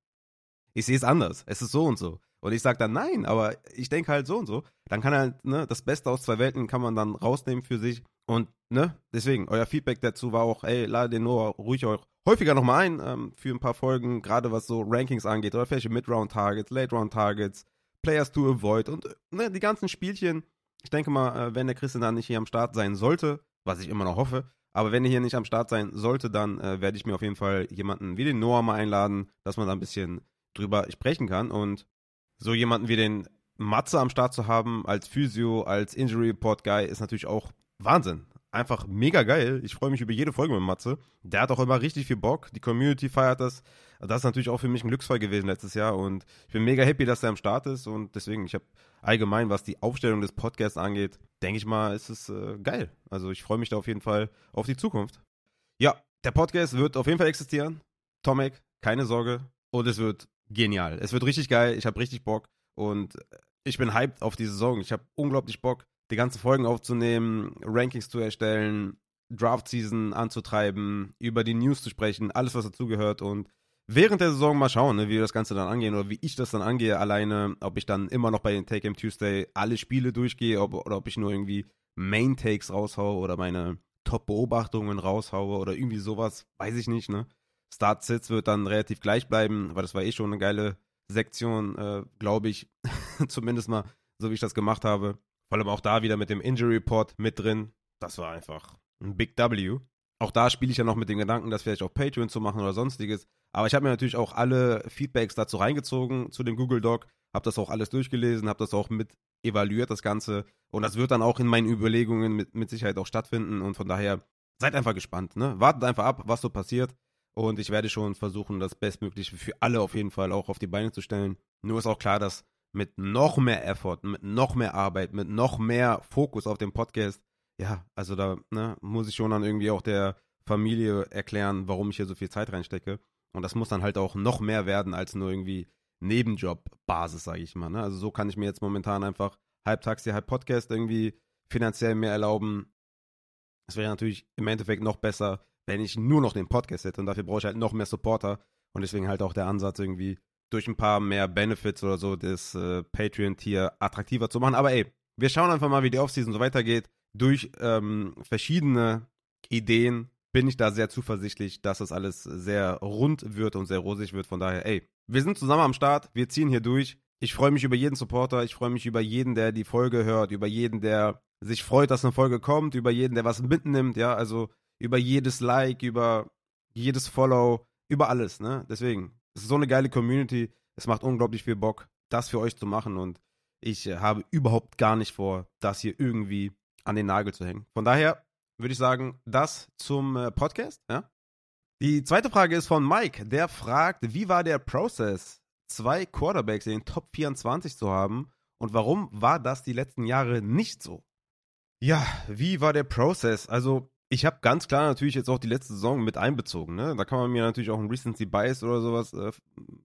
Ich sehe es anders. Es ist so und so. Und ich sage dann nein, aber ich denke halt so und so. Dann kann halt, ne, das Beste aus zwei Welten kann man dann rausnehmen für sich. Und, ne, deswegen, euer Feedback dazu war auch, ey, lade den Noah ruhig auch häufiger nochmal ein ähm, für ein paar Folgen, gerade was so Rankings angeht oder welche Mid-Round-Targets, Late-Round-Targets, Players to Avoid und ne, die ganzen Spielchen. Ich denke mal, äh, wenn der Christian dann nicht hier am Start sein sollte, was ich immer noch hoffe, aber wenn er hier nicht am Start sein sollte, dann äh, werde ich mir auf jeden Fall jemanden wie den Noah mal einladen, dass man da ein bisschen drüber sprechen kann. Und so jemanden wie den Matze am Start zu haben, als Physio, als Injury Report Guy, ist natürlich auch Wahnsinn. Einfach mega geil. Ich freue mich über jede Folge mit Matze. Der hat auch immer richtig viel Bock. Die Community feiert das. Das ist natürlich auch für mich ein Glücksfall gewesen letztes Jahr. Und ich bin mega happy, dass er am Start ist. Und deswegen, ich habe allgemein, was die Aufstellung des Podcasts angeht, denke ich mal, ist es äh, geil. Also ich freue mich da auf jeden Fall auf die Zukunft. Ja, der Podcast wird auf jeden Fall existieren. Tomek, keine Sorge. Und es wird genial. Es wird richtig geil. Ich habe richtig Bock. Und ich bin hyped auf die Saison. Ich habe unglaublich Bock, die ganzen Folgen aufzunehmen, Rankings zu erstellen, Draft-Season anzutreiben, über die News zu sprechen, alles, was dazugehört. Und während der Saison mal schauen, ne, wie wir das Ganze dann angehen oder wie ich das dann angehe alleine, ob ich dann immer noch bei den Take Game Tuesday alle Spiele durchgehe ob, oder ob ich nur irgendwie Main Takes raushaue oder meine Top-Beobachtungen raushaue oder irgendwie sowas, weiß ich nicht, ne? Start-Sits wird dann relativ gleich bleiben, weil das war eh schon eine geile Sektion, äh, glaube ich, <laughs> zumindest mal, so wie ich das gemacht habe. Vor allem auch da wieder mit dem Injury Report mit drin. Das war einfach ein Big W. Auch da spiele ich ja noch mit dem Gedanken, das vielleicht auf Patreon zu machen oder sonstiges. Aber ich habe mir natürlich auch alle Feedbacks dazu reingezogen zu dem Google Doc, habe das auch alles durchgelesen, habe das auch mit evaluiert, das Ganze. Und das wird dann auch in meinen Überlegungen mit, mit Sicherheit auch stattfinden. Und von daher seid einfach gespannt. Ne? Wartet einfach ab, was so passiert. Und ich werde schon versuchen, das Bestmögliche für alle auf jeden Fall auch auf die Beine zu stellen. Nur ist auch klar, dass mit noch mehr Effort, mit noch mehr Arbeit, mit noch mehr Fokus auf dem Podcast, ja, also da ne, muss ich schon dann irgendwie auch der Familie erklären, warum ich hier so viel Zeit reinstecke. Und das muss dann halt auch noch mehr werden als nur irgendwie Nebenjob-Basis, sage ich mal. Ne? Also so kann ich mir jetzt momentan einfach halb Taxi, halb Podcast irgendwie finanziell mehr erlauben. Es wäre natürlich im Endeffekt noch besser, wenn ich nur noch den Podcast hätte. Und dafür brauche ich halt noch mehr Supporter. Und deswegen halt auch der Ansatz irgendwie durch ein paar mehr Benefits oder so das äh, Patreon-Tier attraktiver zu machen. Aber ey, wir schauen einfach mal, wie die Offseason so weitergeht. Durch ähm, verschiedene Ideen bin ich da sehr zuversichtlich, dass das alles sehr rund wird und sehr rosig wird. Von daher, ey, wir sind zusammen am Start, wir ziehen hier durch. Ich freue mich über jeden Supporter, ich freue mich über jeden, der die Folge hört, über jeden, der sich freut, dass eine Folge kommt, über jeden, der was mitnimmt, ja, also über jedes Like, über jedes Follow, über alles, ne? Deswegen, es ist so eine geile Community, es macht unglaublich viel Bock, das für euch zu machen und ich äh, habe überhaupt gar nicht vor, das hier irgendwie an den Nagel zu hängen. Von daher würde ich sagen, das zum äh, Podcast, ja? Die zweite Frage ist von Mike, der fragt, wie war der Prozess, zwei Quarterbacks in den Top 24 zu haben und warum war das die letzten Jahre nicht so? Ja, wie war der Prozess? Also, ich habe ganz klar natürlich jetzt auch die letzte Saison mit einbezogen. Ne? Da kann man mir natürlich auch ein Recency Bias oder sowas äh,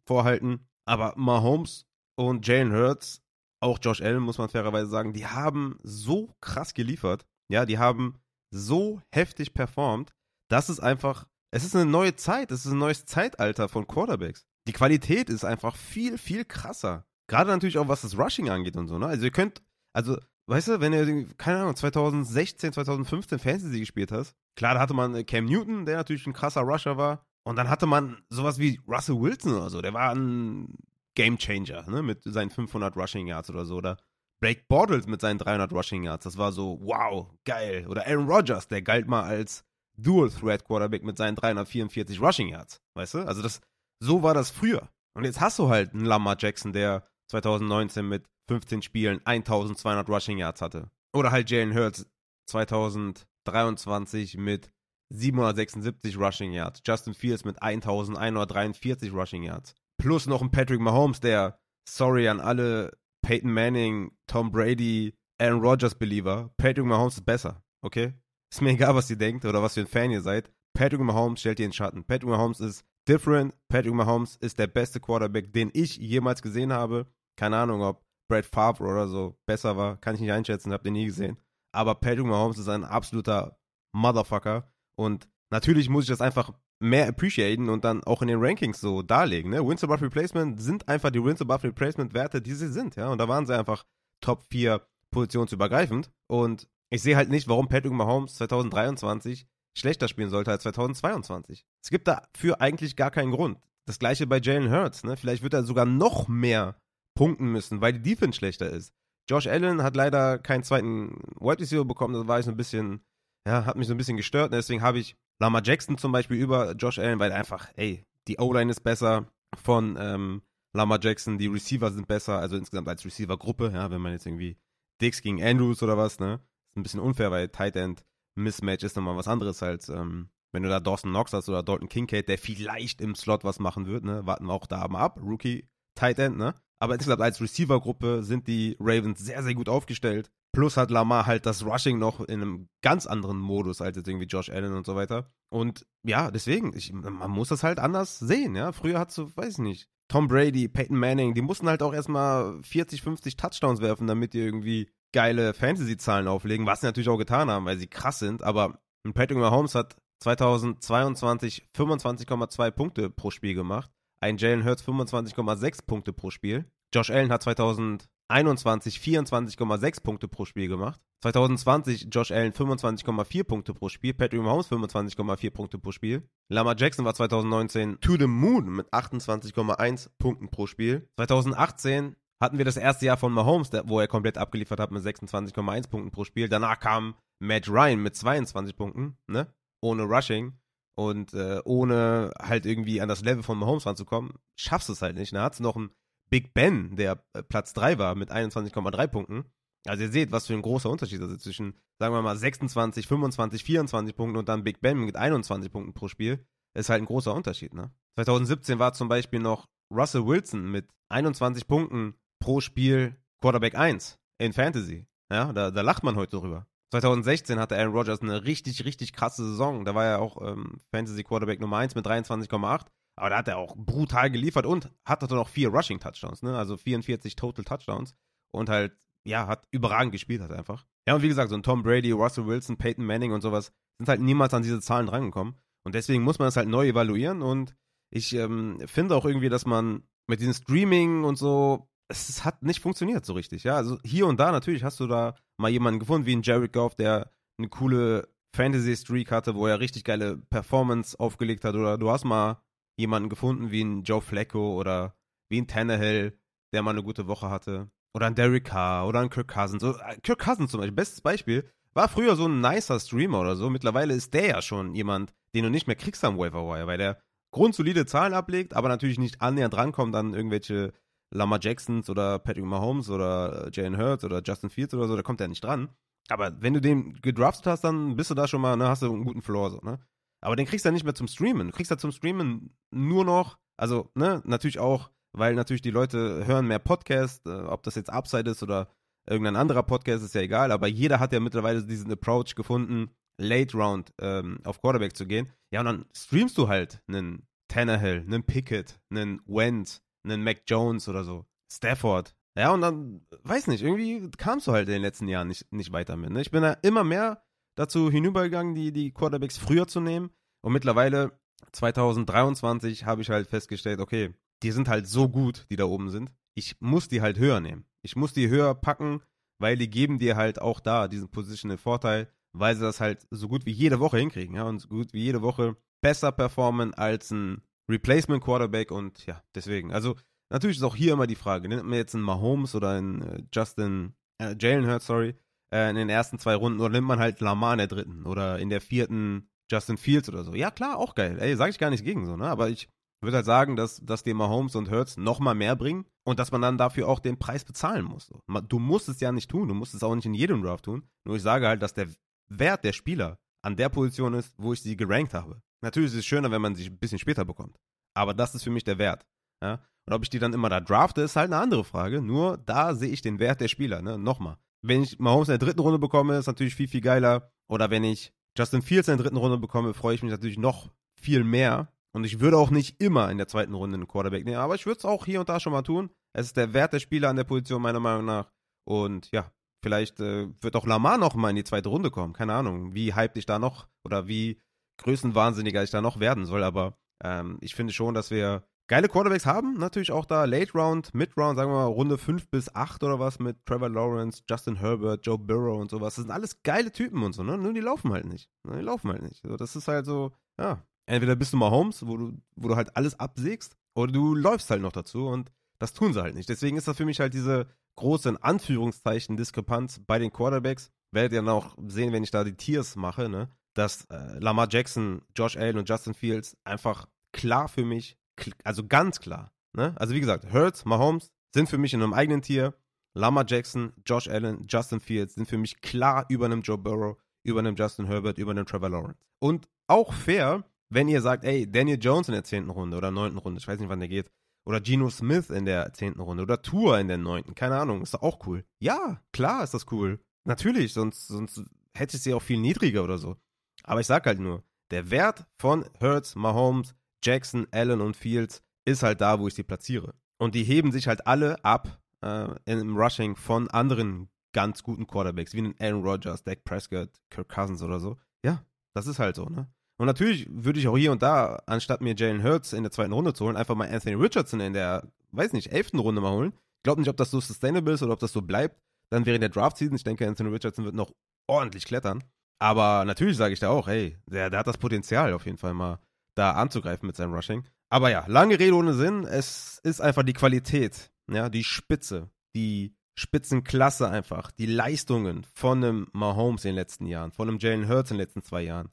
vorhalten. Aber Mahomes und Jalen Hurts, auch Josh Allen, muss man fairerweise sagen, die haben so krass geliefert. Ja, die haben so heftig performt, dass es einfach, es ist eine neue Zeit, es ist ein neues Zeitalter von Quarterbacks. Die Qualität ist einfach viel, viel krasser. Gerade natürlich auch, was das Rushing angeht und so, ne? Also ihr könnt, also weißt du, wenn du, keine Ahnung, 2016, 2015 Fantasy gespielt hast, klar, da hatte man äh, Cam Newton, der natürlich ein krasser Rusher war. Und dann hatte man sowas wie Russell Wilson oder so, der war ein Game Changer, ne, mit seinen 500 Rushing Yards oder so. Oder Blake Bortles mit seinen 300 Rushing Yards, das war so, wow, geil. Oder Aaron Rodgers, der galt mal als Dual Threat Quarterback mit seinen 344 Rushing Yards, weißt du? Also das, so war das früher. Und jetzt hast du halt einen Lamar Jackson, der 2019 mit 15 Spielen 1200 Rushing Yards hatte. Oder halt Jalen Hurts 2023 mit 776 Rushing Yards. Justin Fields mit 1143 Rushing Yards. Plus noch ein Patrick Mahomes, der, sorry an alle Peyton Manning, Tom Brady, Aaron Rodgers Believer, Patrick Mahomes ist besser, okay? Ist mir egal, was ihr denkt oder was für ein Fan ihr seid. Patrick Mahomes stellt ihr in Schatten. Patrick Mahomes ist different. Patrick Mahomes ist der beste Quarterback, den ich jemals gesehen habe. Keine Ahnung, ob Brad Favre oder so besser war, kann ich nicht einschätzen, habt ihr nie gesehen. Aber Patrick Mahomes ist ein absoluter Motherfucker und natürlich muss ich das einfach mehr appreciaten und dann auch in den Rankings so darlegen. Ne? Wins above Replacement sind einfach die Wins above Replacement Werte, die sie sind, ja. Und da waren sie einfach Top 4 positionsübergreifend. Und ich sehe halt nicht, warum Patrick Mahomes 2023 schlechter spielen sollte als 2022. Es gibt dafür eigentlich gar keinen Grund. Das gleiche bei Jalen Hurts. Ne? Vielleicht wird er sogar noch mehr punkten müssen, weil die Defense schlechter ist. Josh Allen hat leider keinen zweiten Wide Receiver bekommen, das war ich so ein bisschen, ja, hat mich so ein bisschen gestört. Und deswegen habe ich Lama Jackson zum Beispiel über Josh Allen, weil einfach, ey, die O-Line ist besser von ähm, Lama Jackson, die Receiver sind besser, also insgesamt als Receiver-Gruppe, ja, wenn man jetzt irgendwie Dix gegen Andrews oder was, ne? Ist ein bisschen unfair, weil Tight End Mismatch ist nochmal was anderes als, ähm, wenn du da Dawson Knox hast oder Dalton Kincaid, der vielleicht im Slot was machen wird, ne? Warten wir auch da mal ab. Rookie Tight End, ne? Aber insgesamt als Receiver-Gruppe sind die Ravens sehr, sehr gut aufgestellt. Plus hat Lamar halt das Rushing noch in einem ganz anderen Modus als jetzt irgendwie Josh Allen und so weiter. Und ja, deswegen, ich, man muss das halt anders sehen, ja. Früher hat du, weiß ich nicht, Tom Brady, Peyton Manning, die mussten halt auch erstmal 40, 50 Touchdowns werfen, damit die irgendwie geile Fantasy-Zahlen auflegen, was sie natürlich auch getan haben, weil sie krass sind. Aber Patrick Mahomes hat 2022 25,2 Punkte pro Spiel gemacht ein Jalen Hurts 25,6 Punkte pro Spiel. Josh Allen hat 2021 24,6 Punkte pro Spiel gemacht. 2020 Josh Allen 25,4 Punkte pro Spiel. Patrick Mahomes 25,4 Punkte pro Spiel. Lamar Jackson war 2019 to the moon mit 28,1 Punkten pro Spiel. 2018 hatten wir das erste Jahr von Mahomes, wo er komplett abgeliefert hat mit 26,1 Punkten pro Spiel. Danach kam Matt Ryan mit 22 Punkten, ne? Ohne Rushing. Und äh, ohne halt irgendwie an das Level von Mahomes ranzukommen, schaffst du es halt nicht. Da hat es noch einen Big Ben, der äh, Platz 3 war mit 21,3 Punkten. Also ihr seht, was für ein großer Unterschied ist zwischen, sagen wir mal, 26, 25, 24 Punkten und dann Big Ben mit 21 Punkten pro Spiel. ist halt ein großer Unterschied, ne? 2017 war zum Beispiel noch Russell Wilson mit 21 Punkten pro Spiel Quarterback 1 in Fantasy. Ja, da, da lacht man heute drüber. 2016 hatte Aaron Rodgers eine richtig, richtig krasse Saison. Da war er auch ähm, Fantasy Quarterback Nummer 1 mit 23,8. Aber da hat er auch brutal geliefert und hatte noch vier Rushing Touchdowns, ne? Also 44 Total Touchdowns. Und halt, ja, hat überragend gespielt hat einfach. Ja, und wie gesagt, so ein Tom Brady, Russell Wilson, Peyton Manning und sowas sind halt niemals an diese Zahlen drangekommen. Und deswegen muss man das halt neu evaluieren. Und ich ähm, finde auch irgendwie, dass man mit diesem Streaming und so, es hat nicht funktioniert so richtig. Ja, also hier und da natürlich hast du da mal jemanden gefunden, wie ein Jared Goff, der eine coole Fantasy-Streak hatte, wo er richtig geile Performance aufgelegt hat. Oder du hast mal jemanden gefunden wie ein Joe Flacco oder wie ein Tannehill, der mal eine gute Woche hatte. Oder ein Derek Carr oder ein Kirk Cousins. Äh, Kirk Cousins zum Beispiel, bestes Beispiel, war früher so ein nicer Streamer oder so. Mittlerweile ist der ja schon jemand, den du nicht mehr kriegst am Waiver Wire, weil der grundsolide Zahlen ablegt, aber natürlich nicht annähernd rankommt an irgendwelche Lama Jacksons oder Patrick Mahomes oder Jalen Hurts oder Justin Fields oder so, da kommt er nicht dran. Aber wenn du den gedraftet hast, dann bist du da schon mal, ne, hast du einen guten Floor so, ne? Aber den kriegst du ja nicht mehr zum Streamen. Du kriegst ja zum Streamen nur noch, also, ne, natürlich auch, weil natürlich die Leute hören mehr Podcasts, äh, ob das jetzt Upside ist oder irgendein anderer Podcast, ist ja egal, aber jeder hat ja mittlerweile diesen Approach gefunden, Late Round ähm, auf Quarterback zu gehen. Ja, und dann streamst du halt einen Tannehill, einen Pickett, einen Wentz, einen Mac Jones oder so, Stafford. Ja, und dann, weiß nicht, irgendwie kamst du halt in den letzten Jahren nicht, nicht weiter mit. Ne? Ich bin da immer mehr dazu hinübergegangen, die, die Quarterbacks früher zu nehmen. Und mittlerweile, 2023, habe ich halt festgestellt, okay, die sind halt so gut, die da oben sind. Ich muss die halt höher nehmen. Ich muss die höher packen, weil die geben dir halt auch da diesen positional Vorteil, weil sie das halt so gut wie jede Woche hinkriegen, ja, und so gut wie jede Woche besser performen als ein Replacement Quarterback und ja, deswegen. Also, natürlich ist auch hier immer die Frage, nimmt man jetzt einen Mahomes oder einen äh, Justin, äh, Jalen Hurts, sorry, äh, in den ersten zwei Runden oder nimmt man halt Lamar in der dritten oder in der vierten Justin Fields oder so. Ja, klar, auch geil. Ey, sag ich gar nicht gegen so, ne? Aber ich würde halt sagen, dass, dass dir Mahomes und Hurts nochmal mehr bringen und dass man dann dafür auch den Preis bezahlen muss. So. Du musst es ja nicht tun, du musst es auch nicht in jedem Draft tun. Nur ich sage halt, dass der Wert der Spieler an der Position ist, wo ich sie gerankt habe. Natürlich ist es schöner, wenn man sie ein bisschen später bekommt. Aber das ist für mich der Wert. Ja? Und ob ich die dann immer da drafte, ist halt eine andere Frage. Nur da sehe ich den Wert der Spieler. Ne? Nochmal. Wenn ich Mahomes in der dritten Runde bekomme, ist natürlich viel, viel geiler. Oder wenn ich Justin Fields in der dritten Runde bekomme, freue ich mich natürlich noch viel mehr. Und ich würde auch nicht immer in der zweiten Runde einen Quarterback nehmen, aber ich würde es auch hier und da schon mal tun. Es ist der Wert der Spieler an der Position, meiner Meinung nach. Und ja, vielleicht äh, wird auch Lamar noch mal in die zweite Runde kommen. Keine Ahnung, wie hyped ich da noch oder wie größenwahnsinniger ich da noch werden soll. Aber ähm, ich finde schon, dass wir geile Quarterbacks haben. Natürlich auch da Late Round, Mid Round, sagen wir mal Runde 5 bis 8 oder was mit Trevor Lawrence, Justin Herbert, Joe Burrow und sowas. Das sind alles geile Typen und so, ne? Nur die laufen halt nicht. Ne? Die laufen halt nicht. Das ist halt so, ja. Entweder bist du mal Holmes, wo du, wo du halt alles absägst, oder du läufst halt noch dazu und das tun sie halt nicht. Deswegen ist das für mich halt diese große, in Anführungszeichen, Diskrepanz bei den Quarterbacks. Werdet ihr dann auch sehen, wenn ich da die Tiers mache, ne? Dass äh, Lamar Jackson, Josh Allen und Justin Fields einfach klar für mich, also ganz klar, ne? Also wie gesagt, Hurts, Mahomes sind für mich in einem eigenen Tier. Lamar Jackson, Josh Allen, Justin Fields sind für mich klar über einem Joe Burrow, über einem Justin Herbert, über einem Trevor Lawrence. Und auch fair, wenn ihr sagt, ey, Daniel Jones in der zehnten Runde oder neunten Runde, ich weiß nicht, wann der geht, oder Geno Smith in der zehnten Runde oder Tour in der neunten, keine Ahnung, ist doch auch cool. Ja, klar ist das cool. Natürlich, sonst, sonst hätte ich sie auch viel niedriger oder so. Aber ich sag halt nur, der Wert von Hurts, Mahomes, Jackson, Allen und Fields ist halt da, wo ich sie platziere. Und die heben sich halt alle ab äh, im Rushing von anderen ganz guten Quarterbacks, wie einen Aaron Rodgers, Dak Prescott, Kirk Cousins oder so. Ja, das ist halt so, ne? Und natürlich würde ich auch hier und da, anstatt mir Jalen Hurts in der zweiten Runde zu holen, einfach mal Anthony Richardson in der, weiß nicht, elften Runde mal holen. Ich glaube nicht, ob das so sustainable ist oder ob das so bleibt. Dann wäre in der Draft-Season, ich denke, Anthony Richardson wird noch ordentlich klettern. Aber natürlich sage ich da auch, hey, der, der hat das Potenzial auf jeden Fall mal da anzugreifen mit seinem Rushing. Aber ja, lange Rede ohne Sinn. Es ist einfach die Qualität, ja, die Spitze, die Spitzenklasse einfach, die Leistungen von einem Mahomes in den letzten Jahren, von einem Jalen Hurts in den letzten zwei Jahren.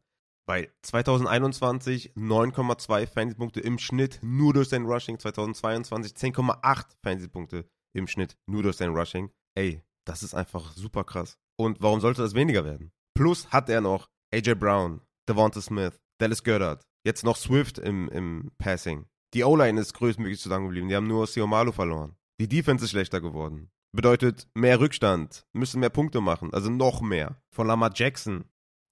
Bei 2021 9,2 Fantasy-Punkte im Schnitt nur durch sein Rushing, 2022 10,8 Fantasy-Punkte im Schnitt nur durch sein Rushing. Ey, das ist einfach super krass. Und warum sollte das weniger werden? Plus hat er noch AJ Brown, Devonta Smith, Dallas Goddard, jetzt noch Swift im, im Passing. Die O-Line ist größtmöglich zusammengeblieben. Die haben nur Siomalo verloren. Die Defense ist schlechter geworden. Bedeutet mehr Rückstand, müssen mehr Punkte machen, also noch mehr. Von Lamar Jackson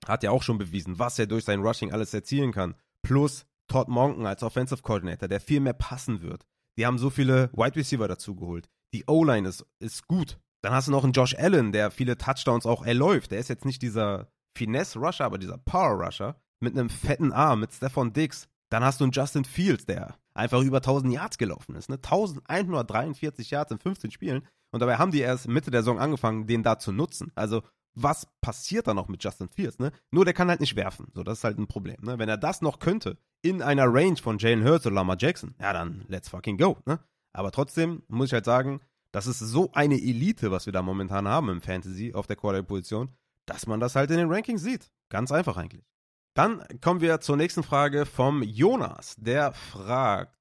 hat ja auch schon bewiesen, was er durch sein Rushing alles erzielen kann. Plus Todd Monken als Offensive Coordinator, der viel mehr passen wird. Die haben so viele Wide Receiver dazugeholt. Die O-Line ist, ist gut. Dann hast du noch einen Josh Allen, der viele Touchdowns auch erläuft. Der ist jetzt nicht dieser Finesse-Rusher, aber dieser Power-Rusher mit einem fetten Arm, mit Stefan Diggs. Dann hast du einen Justin Fields, der einfach über 1000 Yards gelaufen ist. Ne? 1143 Yards in 15 Spielen. Und dabei haben die erst Mitte der Saison angefangen, den da zu nutzen. Also, was passiert da noch mit Justin Fields? Ne? Nur der kann halt nicht werfen. So, das ist halt ein Problem. Ne? Wenn er das noch könnte, in einer Range von Jalen Hurts oder Lamar Jackson, ja, dann let's fucking go. Ne? Aber trotzdem muss ich halt sagen, das ist so eine Elite, was wir da momentan haben im Fantasy auf der Quarterback-Position, dass man das halt in den Rankings sieht. Ganz einfach eigentlich. Dann kommen wir zur nächsten Frage vom Jonas. Der fragt: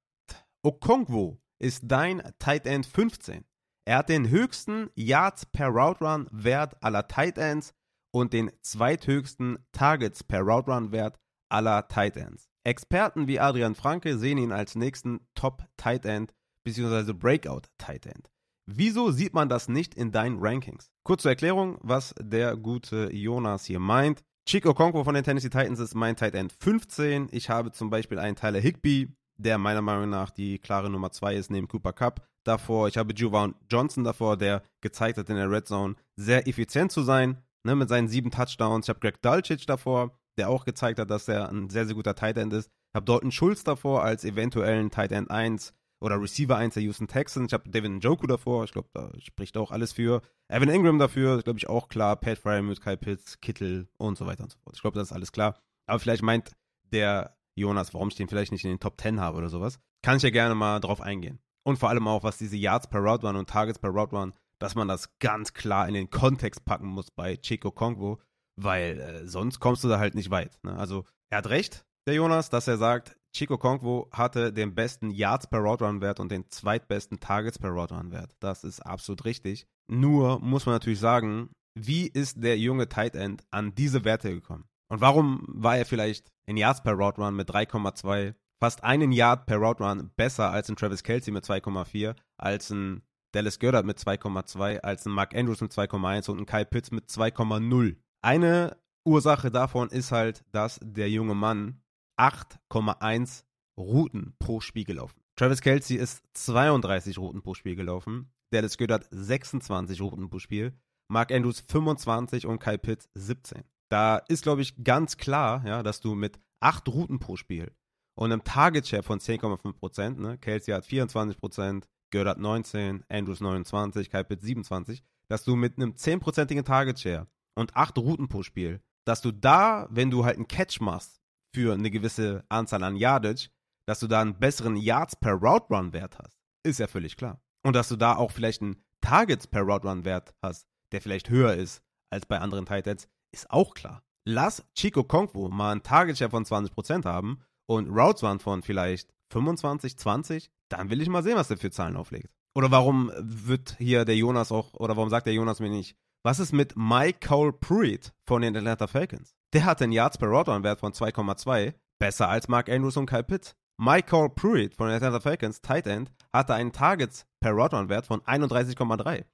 Okongwo ist dein Tight End 15. Er hat den höchsten Yards per Route Run Wert aller Tight Ends und den zweithöchsten Targets per Route Run Wert aller Tight Ends. Experten wie Adrian Franke sehen ihn als nächsten Top Tight End bzw. Breakout Tight End. Wieso sieht man das nicht in deinen Rankings? Kurze Erklärung, was der gute Jonas hier meint. Chico Conco von den Tennessee Titans ist mein Tight End 15. Ich habe zum Beispiel einen Tyler Higby, der meiner Meinung nach die klare Nummer 2 ist, neben Cooper Cup davor. Ich habe Juwan Johnson davor, der gezeigt hat in der Red Zone sehr effizient zu sein, ne, mit seinen sieben Touchdowns. Ich habe Greg Dulcich davor, der auch gezeigt hat, dass er ein sehr, sehr guter Tight End ist. Ich habe Dalton Schulz davor als eventuellen Tight End 1 oder Receiver 1 der Houston Texans. Ich habe Devin Njoku davor. Ich glaube, da spricht auch alles für. Evan Ingram dafür, glaube ich, auch klar. Pat Fryermuth, Kyle Pitts, Kittel und so weiter und so fort. Ich glaube, das ist alles klar. Aber vielleicht meint der Jonas, warum ich den vielleicht nicht in den Top 10 habe oder sowas. Kann ich ja gerne mal drauf eingehen. Und vor allem auch, was diese Yards per Route waren und Targets per Route waren, dass man das ganz klar in den Kontext packen muss bei Chico Kongwo, weil äh, sonst kommst du da halt nicht weit. Ne? Also, er hat recht, der Jonas, dass er sagt, Chico Kongwo hatte den besten Yards per Route Run Wert und den zweitbesten Targets per Route Run Wert. Das ist absolut richtig. Nur muss man natürlich sagen, wie ist der junge Tight End an diese Werte gekommen? Und warum war er vielleicht in Yards per Route Run mit 3,2 fast einen Yard per Route Run besser als ein Travis Kelsey mit 2,4, als ein Dallas Goddard mit 2,2, als ein Mark Andrews mit 2,1 und ein Kyle Pitts mit 2,0. Eine Ursache davon ist halt, dass der junge Mann 8,1 Routen pro Spiel gelaufen. Travis Kelsey ist 32 Routen pro Spiel gelaufen. Dallas Goddard 26 Routen pro Spiel. Mark Andrews 25 und Kyle Pitts 17. Da ist, glaube ich, ganz klar, ja, dass du mit 8 Routen pro Spiel und einem Target Share von 10,5%, ne, Kelsey hat 24%, Goddard 19, Andrews 29, Kyle Pitts 27, dass du mit einem 10%igen Target Share und 8 Routen pro Spiel, dass du da, wenn du halt einen Catch machst, für eine gewisse Anzahl an Yardage, dass du da einen besseren Yards per Route Run Wert hast. Ist ja völlig klar. Und dass du da auch vielleicht einen Targets per Route Run Wert hast, der vielleicht höher ist als bei anderen Titans, ist auch klar. Lass Chico Kongwu mal einen Target Share von 20% haben und Routes Run von vielleicht 25, 20, dann will ich mal sehen, was der für Zahlen auflegt. Oder warum wird hier der Jonas auch, oder warum sagt der Jonas mir nicht, was ist mit Mike Cole Pruitt von den Atlanta Falcons? Der hatte einen Yards per Route Wert von 2,2, besser als Mark Andrews und Kyle Pitts. Michael Pruitt von den Atlanta Falcons, Tight End, hatte einen Targets per Route Wert von 31,3.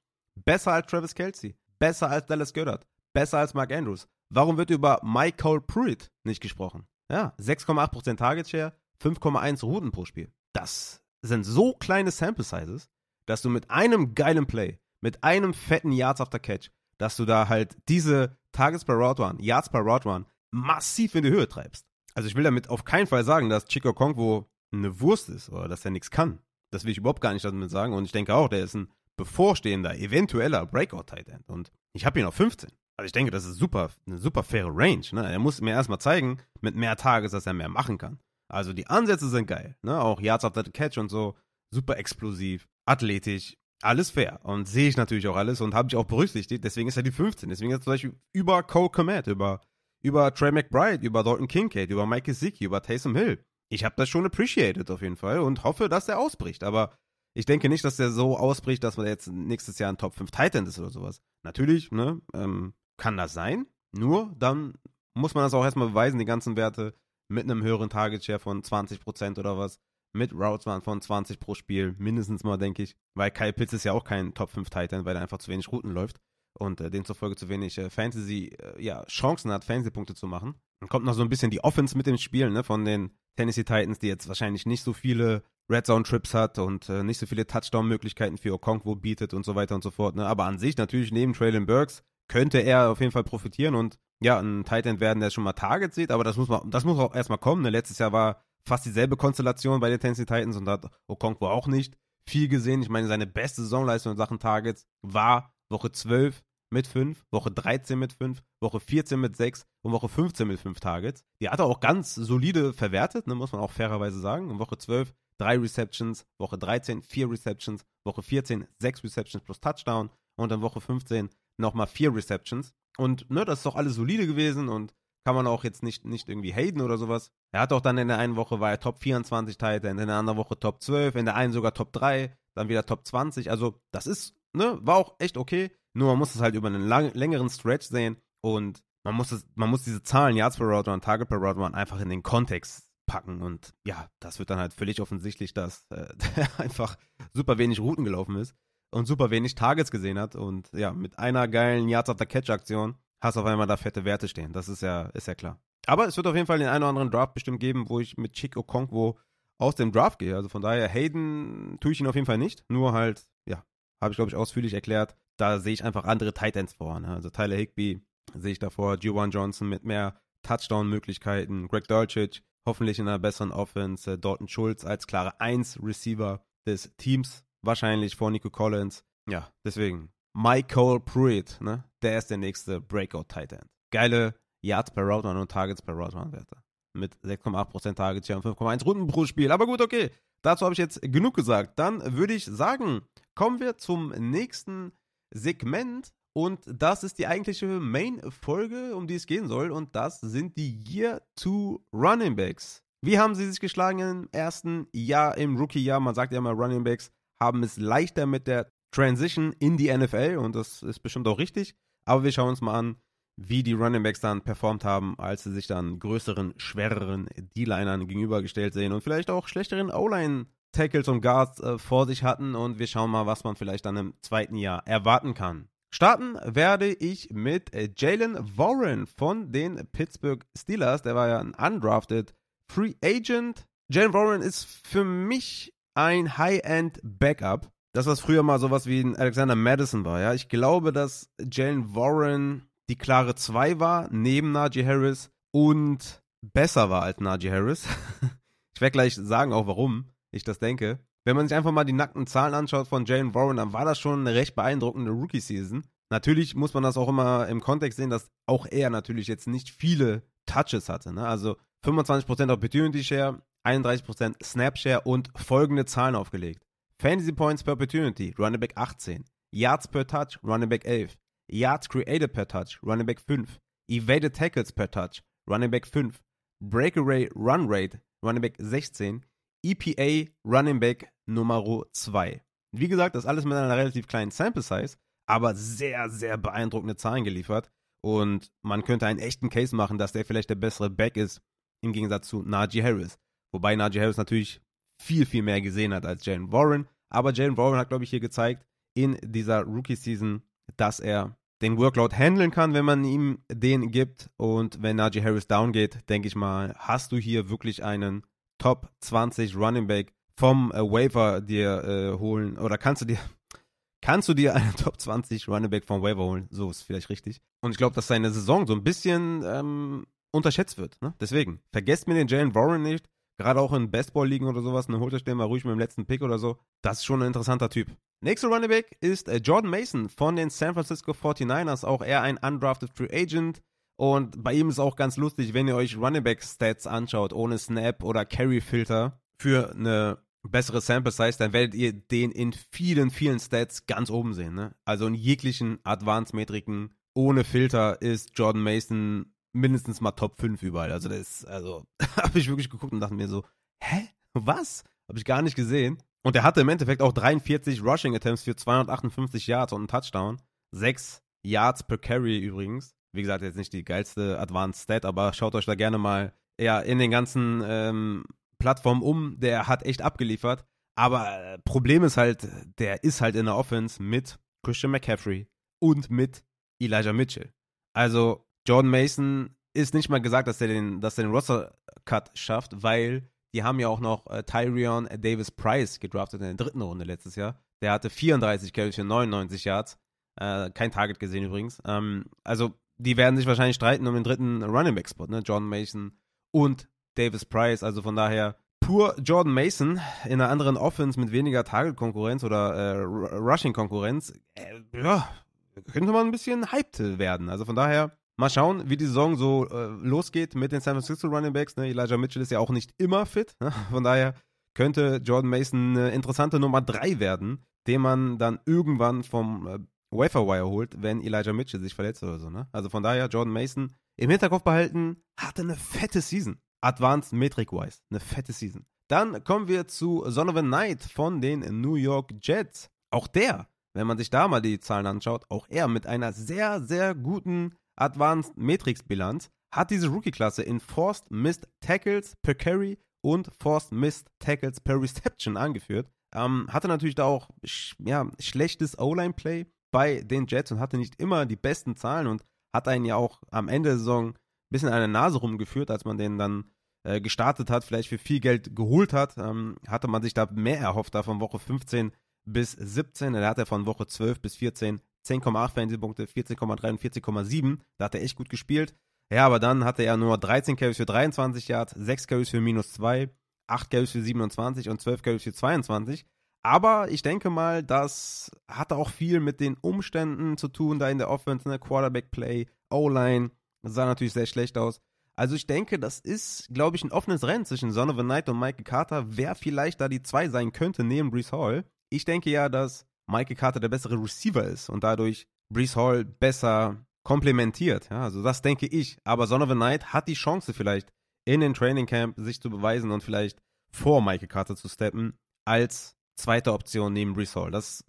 Besser als Travis Kelsey, besser als Dallas Goddard, besser als Mark Andrews. Warum wird über Michael Pruitt nicht gesprochen? Ja, 6,8% Target Share, 5,1 Routen pro Spiel. Das sind so kleine Sample Sizes, dass du mit einem geilen Play, mit einem fetten Yards after Catch, dass du da halt diese Targets per Route Run, Yards per Route Run massiv in die Höhe treibst. Also ich will damit auf keinen Fall sagen, dass Chico Kongwo eine Wurst ist oder dass er nichts kann. Das will ich überhaupt gar nicht damit sagen. Und ich denke auch, der ist ein bevorstehender, eventueller Breakout-Tight End. Und ich habe ihn auf 15. Also ich denke, das ist super, eine super faire Range. Ne? Er muss mir erstmal zeigen, mit mehr Tages, dass er mehr machen kann. Also die Ansätze sind geil. Ne? Auch Yards after the Catch und so. Super explosiv, athletisch alles fair. Und sehe ich natürlich auch alles und habe ich auch berücksichtigt. Deswegen ist er die 15. Deswegen ist er zum Beispiel über Cole Komet, über, über Trey McBride, über Dalton Kincaid, über Mike Gesicki, über Taysom Hill. Ich habe das schon appreciated auf jeden Fall und hoffe, dass er ausbricht. Aber ich denke nicht, dass der so ausbricht, dass man jetzt nächstes Jahr ein Top 5 Titan ist oder sowas. Natürlich, ne, ähm, kann das sein. Nur dann muss man das auch erstmal beweisen, die ganzen Werte mit einem höheren Target Share von 20% oder was mit Routes waren von 20 pro Spiel, mindestens mal, denke ich. Weil Kyle Pitts ist ja auch kein Top 5 Titan, weil er einfach zu wenig Routen läuft und äh, demzufolge zu wenig äh, Fantasy, äh, ja, Chancen hat, Fantasy-Punkte zu machen. Dann kommt noch so ein bisschen die Offense mit dem Spiel, ne, von den Tennessee Titans, die jetzt wahrscheinlich nicht so viele Red Zone Trips hat und äh, nicht so viele Touchdown-Möglichkeiten für Okonkwo bietet und so weiter und so fort, ne. Aber an sich natürlich neben Traylon Burks könnte er auf jeden Fall profitieren und ja, ein Titan werden, der schon mal Target sieht, aber das muss man, das muss auch erstmal kommen. Ne? Letztes Jahr war fast dieselbe Konstellation bei den Tennessee Titans und hat Okonkwo auch nicht viel gesehen. Ich meine, seine beste Saisonleistung in Sachen Targets war Woche 12 mit 5, Woche 13 mit 5, Woche 14 mit 6 und Woche 15 mit 5 Targets. Die hat er auch ganz solide verwertet, ne, muss man auch fairerweise sagen. In Woche 12 3 Receptions, Woche 13 4 Receptions, Woche 14 6 Receptions plus Touchdown und in Woche 15 nochmal 4 Receptions. Und ne, das ist doch alles solide gewesen und kann man auch jetzt nicht, nicht irgendwie haten oder sowas. Er hat auch dann in der einen Woche war er Top 24 Titan, in der anderen Woche Top 12, in der einen sogar Top 3, dann wieder Top 20. Also das ist, ne, war auch echt okay. Nur man muss es halt über einen lang, längeren Stretch sehen und man muss es, man muss diese Zahlen, Yards per Route Run, Target per Route Run einfach in den Kontext packen und ja, das wird dann halt völlig offensichtlich, dass äh, <laughs> einfach super wenig Routen gelaufen ist und super wenig Targets gesehen hat und ja, mit einer geilen Yards after Catch Aktion hast auf einmal da fette Werte stehen. Das ist ja, ist ja klar. Aber es wird auf jeden Fall den einen oder anderen Draft bestimmt geben, wo ich mit Chick Okonkwo aus dem Draft gehe. Also von daher, Hayden tue ich ihn auf jeden Fall nicht. Nur halt, ja, habe ich glaube ich ausführlich erklärt. Da sehe ich einfach andere Titans vor. Ne? Also Tyler Higby sehe ich davor, Juwan Johnson mit mehr Touchdown-Möglichkeiten, Greg Dolcic hoffentlich in einer besseren Offense, äh, Dalton Schulz als klare 1-Receiver des Teams, wahrscheinlich vor Nico Collins. Ja, deswegen Michael Pruitt, ne? Der ist der nächste Breakout-Tight Geile Yards per Route und Targets per Route Werte. Mit 6,8% Targets und 5,1 Runden pro Spiel. Aber gut, okay. Dazu habe ich jetzt genug gesagt. Dann würde ich sagen, kommen wir zum nächsten Segment. Und das ist die eigentliche Main-Folge, um die es gehen soll. Und das sind die Year 2 Running Backs. Wie haben sie sich geschlagen im ersten Jahr, im Rookie-Jahr? Man sagt ja immer, Running Backs haben es leichter mit der Transition in die NFL und das ist bestimmt auch richtig. Aber wir schauen uns mal an, wie die Running Backs dann performt haben, als sie sich dann größeren, schwereren D-Linern gegenübergestellt sehen und vielleicht auch schlechteren O-Line Tackles und Guards äh, vor sich hatten und wir schauen mal, was man vielleicht dann im zweiten Jahr erwarten kann. Starten werde ich mit äh, Jalen Warren von den Pittsburgh Steelers. Der war ja ein undrafted Free Agent. Jalen Warren ist für mich ein High-End Backup das, was früher mal sowas wie ein Alexander Madison war, ja. Ich glaube, dass Jalen Warren die klare 2 war, neben Najee Harris und besser war als Najee Harris. <laughs> ich werde gleich sagen auch, warum ich das denke. Wenn man sich einfach mal die nackten Zahlen anschaut von Jalen Warren, dann war das schon eine recht beeindruckende Rookie-Season. Natürlich muss man das auch immer im Kontext sehen, dass auch er natürlich jetzt nicht viele Touches hatte. Ne? Also 25% Opportunity Share, 31% Snap Share und folgende Zahlen aufgelegt. Fantasy Points per Opportunity, Running Back 18. Yards per Touch, Running Back 11. Yards created per Touch, Running Back 5. Evaded Tackles per Touch, Running Back 5. Breakaway Run Rate, Running Back 16. EPA Running Back Nummer 2. Wie gesagt, das alles mit einer relativ kleinen Sample Size, aber sehr, sehr beeindruckende Zahlen geliefert. Und man könnte einen echten Case machen, dass der vielleicht der bessere Back ist, im Gegensatz zu Najee Harris. Wobei Najee Harris natürlich viel, viel mehr gesehen hat als Jalen Warren. Aber Jalen Warren hat, glaube ich, hier gezeigt in dieser Rookie-Season, dass er den Workload handeln kann, wenn man ihm den gibt. Und wenn Najee Harris down geht, denke ich mal, hast du hier wirklich einen Top 20 Running Back vom äh, Waiver dir äh, holen. Oder kannst du dir, <laughs> kannst du dir einen <laughs> Top 20 Running Back vom Waiver holen? So ist vielleicht richtig. Und ich glaube, dass seine Saison so ein bisschen ähm, unterschätzt wird. Ne? Deswegen, vergesst mir den Jalen Warren nicht. Gerade auch in Bestball-Ligen oder sowas, ne, holt euch den mal ruhig mit dem letzten Pick oder so. Das ist schon ein interessanter Typ. Nächster Running Back ist äh, Jordan Mason von den San Francisco 49ers. Auch er ein undrafted Free Agent. Und bei ihm ist auch ganz lustig, wenn ihr euch Running Back Stats anschaut, ohne Snap oder Carry Filter für eine bessere Sample Size, dann werdet ihr den in vielen, vielen Stats ganz oben sehen. Ne? Also in jeglichen Advanced Metriken ohne Filter ist Jordan Mason mindestens mal Top 5 überall. Also das ist, also <laughs> habe ich wirklich geguckt und dachte mir so, hä? Was? Habe ich gar nicht gesehen. Und er hatte im Endeffekt auch 43 Rushing Attempts für 258 Yards und einen Touchdown. 6 Yards per Carry übrigens. Wie gesagt, jetzt nicht die geilste Advanced Stat, aber schaut euch da gerne mal ja, in den ganzen ähm, Plattformen um. Der hat echt abgeliefert. Aber äh, Problem ist halt, der ist halt in der Offense mit Christian McCaffrey und mit Elijah Mitchell. Also Jordan Mason ist nicht mal gesagt, dass er den, den Roster-Cut schafft, weil die haben ja auch noch äh, Tyrion Davis Price gedraftet in der dritten Runde letztes Jahr. Der hatte 34 Carries für 99 Yards. Äh, kein Target gesehen übrigens. Ähm, also, die werden sich wahrscheinlich streiten um den dritten Running Back Spot, ne? John Mason und Davis Price. Also von daher pur Jordan Mason in einer anderen Offense mit weniger Target-Konkurrenz oder äh, Rushing-Konkurrenz. Äh, ja, könnte man ein bisschen hyped werden. Also von daher mal schauen, wie die Saison so äh, losgeht mit den San Francisco Running Backs. Ne? Elijah Mitchell ist ja auch nicht immer fit. Ne? <laughs> Von daher könnte Jordan Mason eine interessante Nummer 3 werden, den man dann irgendwann vom äh, Waferwire holt, wenn Elijah Mitchell sich verletzt oder so. Ne? Also von daher Jordan Mason im Hinterkopf behalten, hatte eine fette Season. Advanced Metric-wise, eine fette Season. Dann kommen wir zu Son of a Night von den New York Jets. Auch der, wenn man sich da mal die Zahlen anschaut, auch er mit einer sehr, sehr guten Advanced Matrix Bilanz hat diese Rookie-Klasse in Forced Missed Tackles per Carry und Forced Missed Tackles per Reception angeführt. Ähm, hatte natürlich da auch sch ja, schlechtes O-Line-Play bei den Jets und hatte nicht immer die besten Zahlen und hat einen ja auch am Ende der Saison ein bisschen an der Nase rumgeführt, als man den dann äh, gestartet hat, vielleicht für viel Geld geholt hat. Ähm, hatte man sich da mehr erhofft, da von Woche 15 bis 17. Er hatte von Woche 12 bis 14 10,8 Fantasy-Punkte, 14,3 und 14,7. Da hat er echt gut gespielt. Ja, aber dann hatte er nur 13 Carries für 23 Yards, 6 Carries für minus 2, 8 Carries für 27 und 12 Carries für 22. Aber ich denke mal, das hatte auch viel mit den Umständen zu tun, da in der Offense, ne? Quarterback-Play, O-Line, sah natürlich sehr schlecht aus. Also ich denke, das ist, glaube ich, ein offenes Rennen zwischen Son of a Knight und Michael Carter, wer vielleicht da die zwei sein könnte neben Brees Hall. Ich denke ja, dass Michael Carter der bessere Receiver ist und dadurch Brees Hall besser komplementiert. Ja, also das denke ich. Aber Son of a Knight hat die Chance vielleicht in den Training Camp sich zu beweisen und vielleicht vor Michael Carter zu steppen als zweite Option neben Brees Hall. Das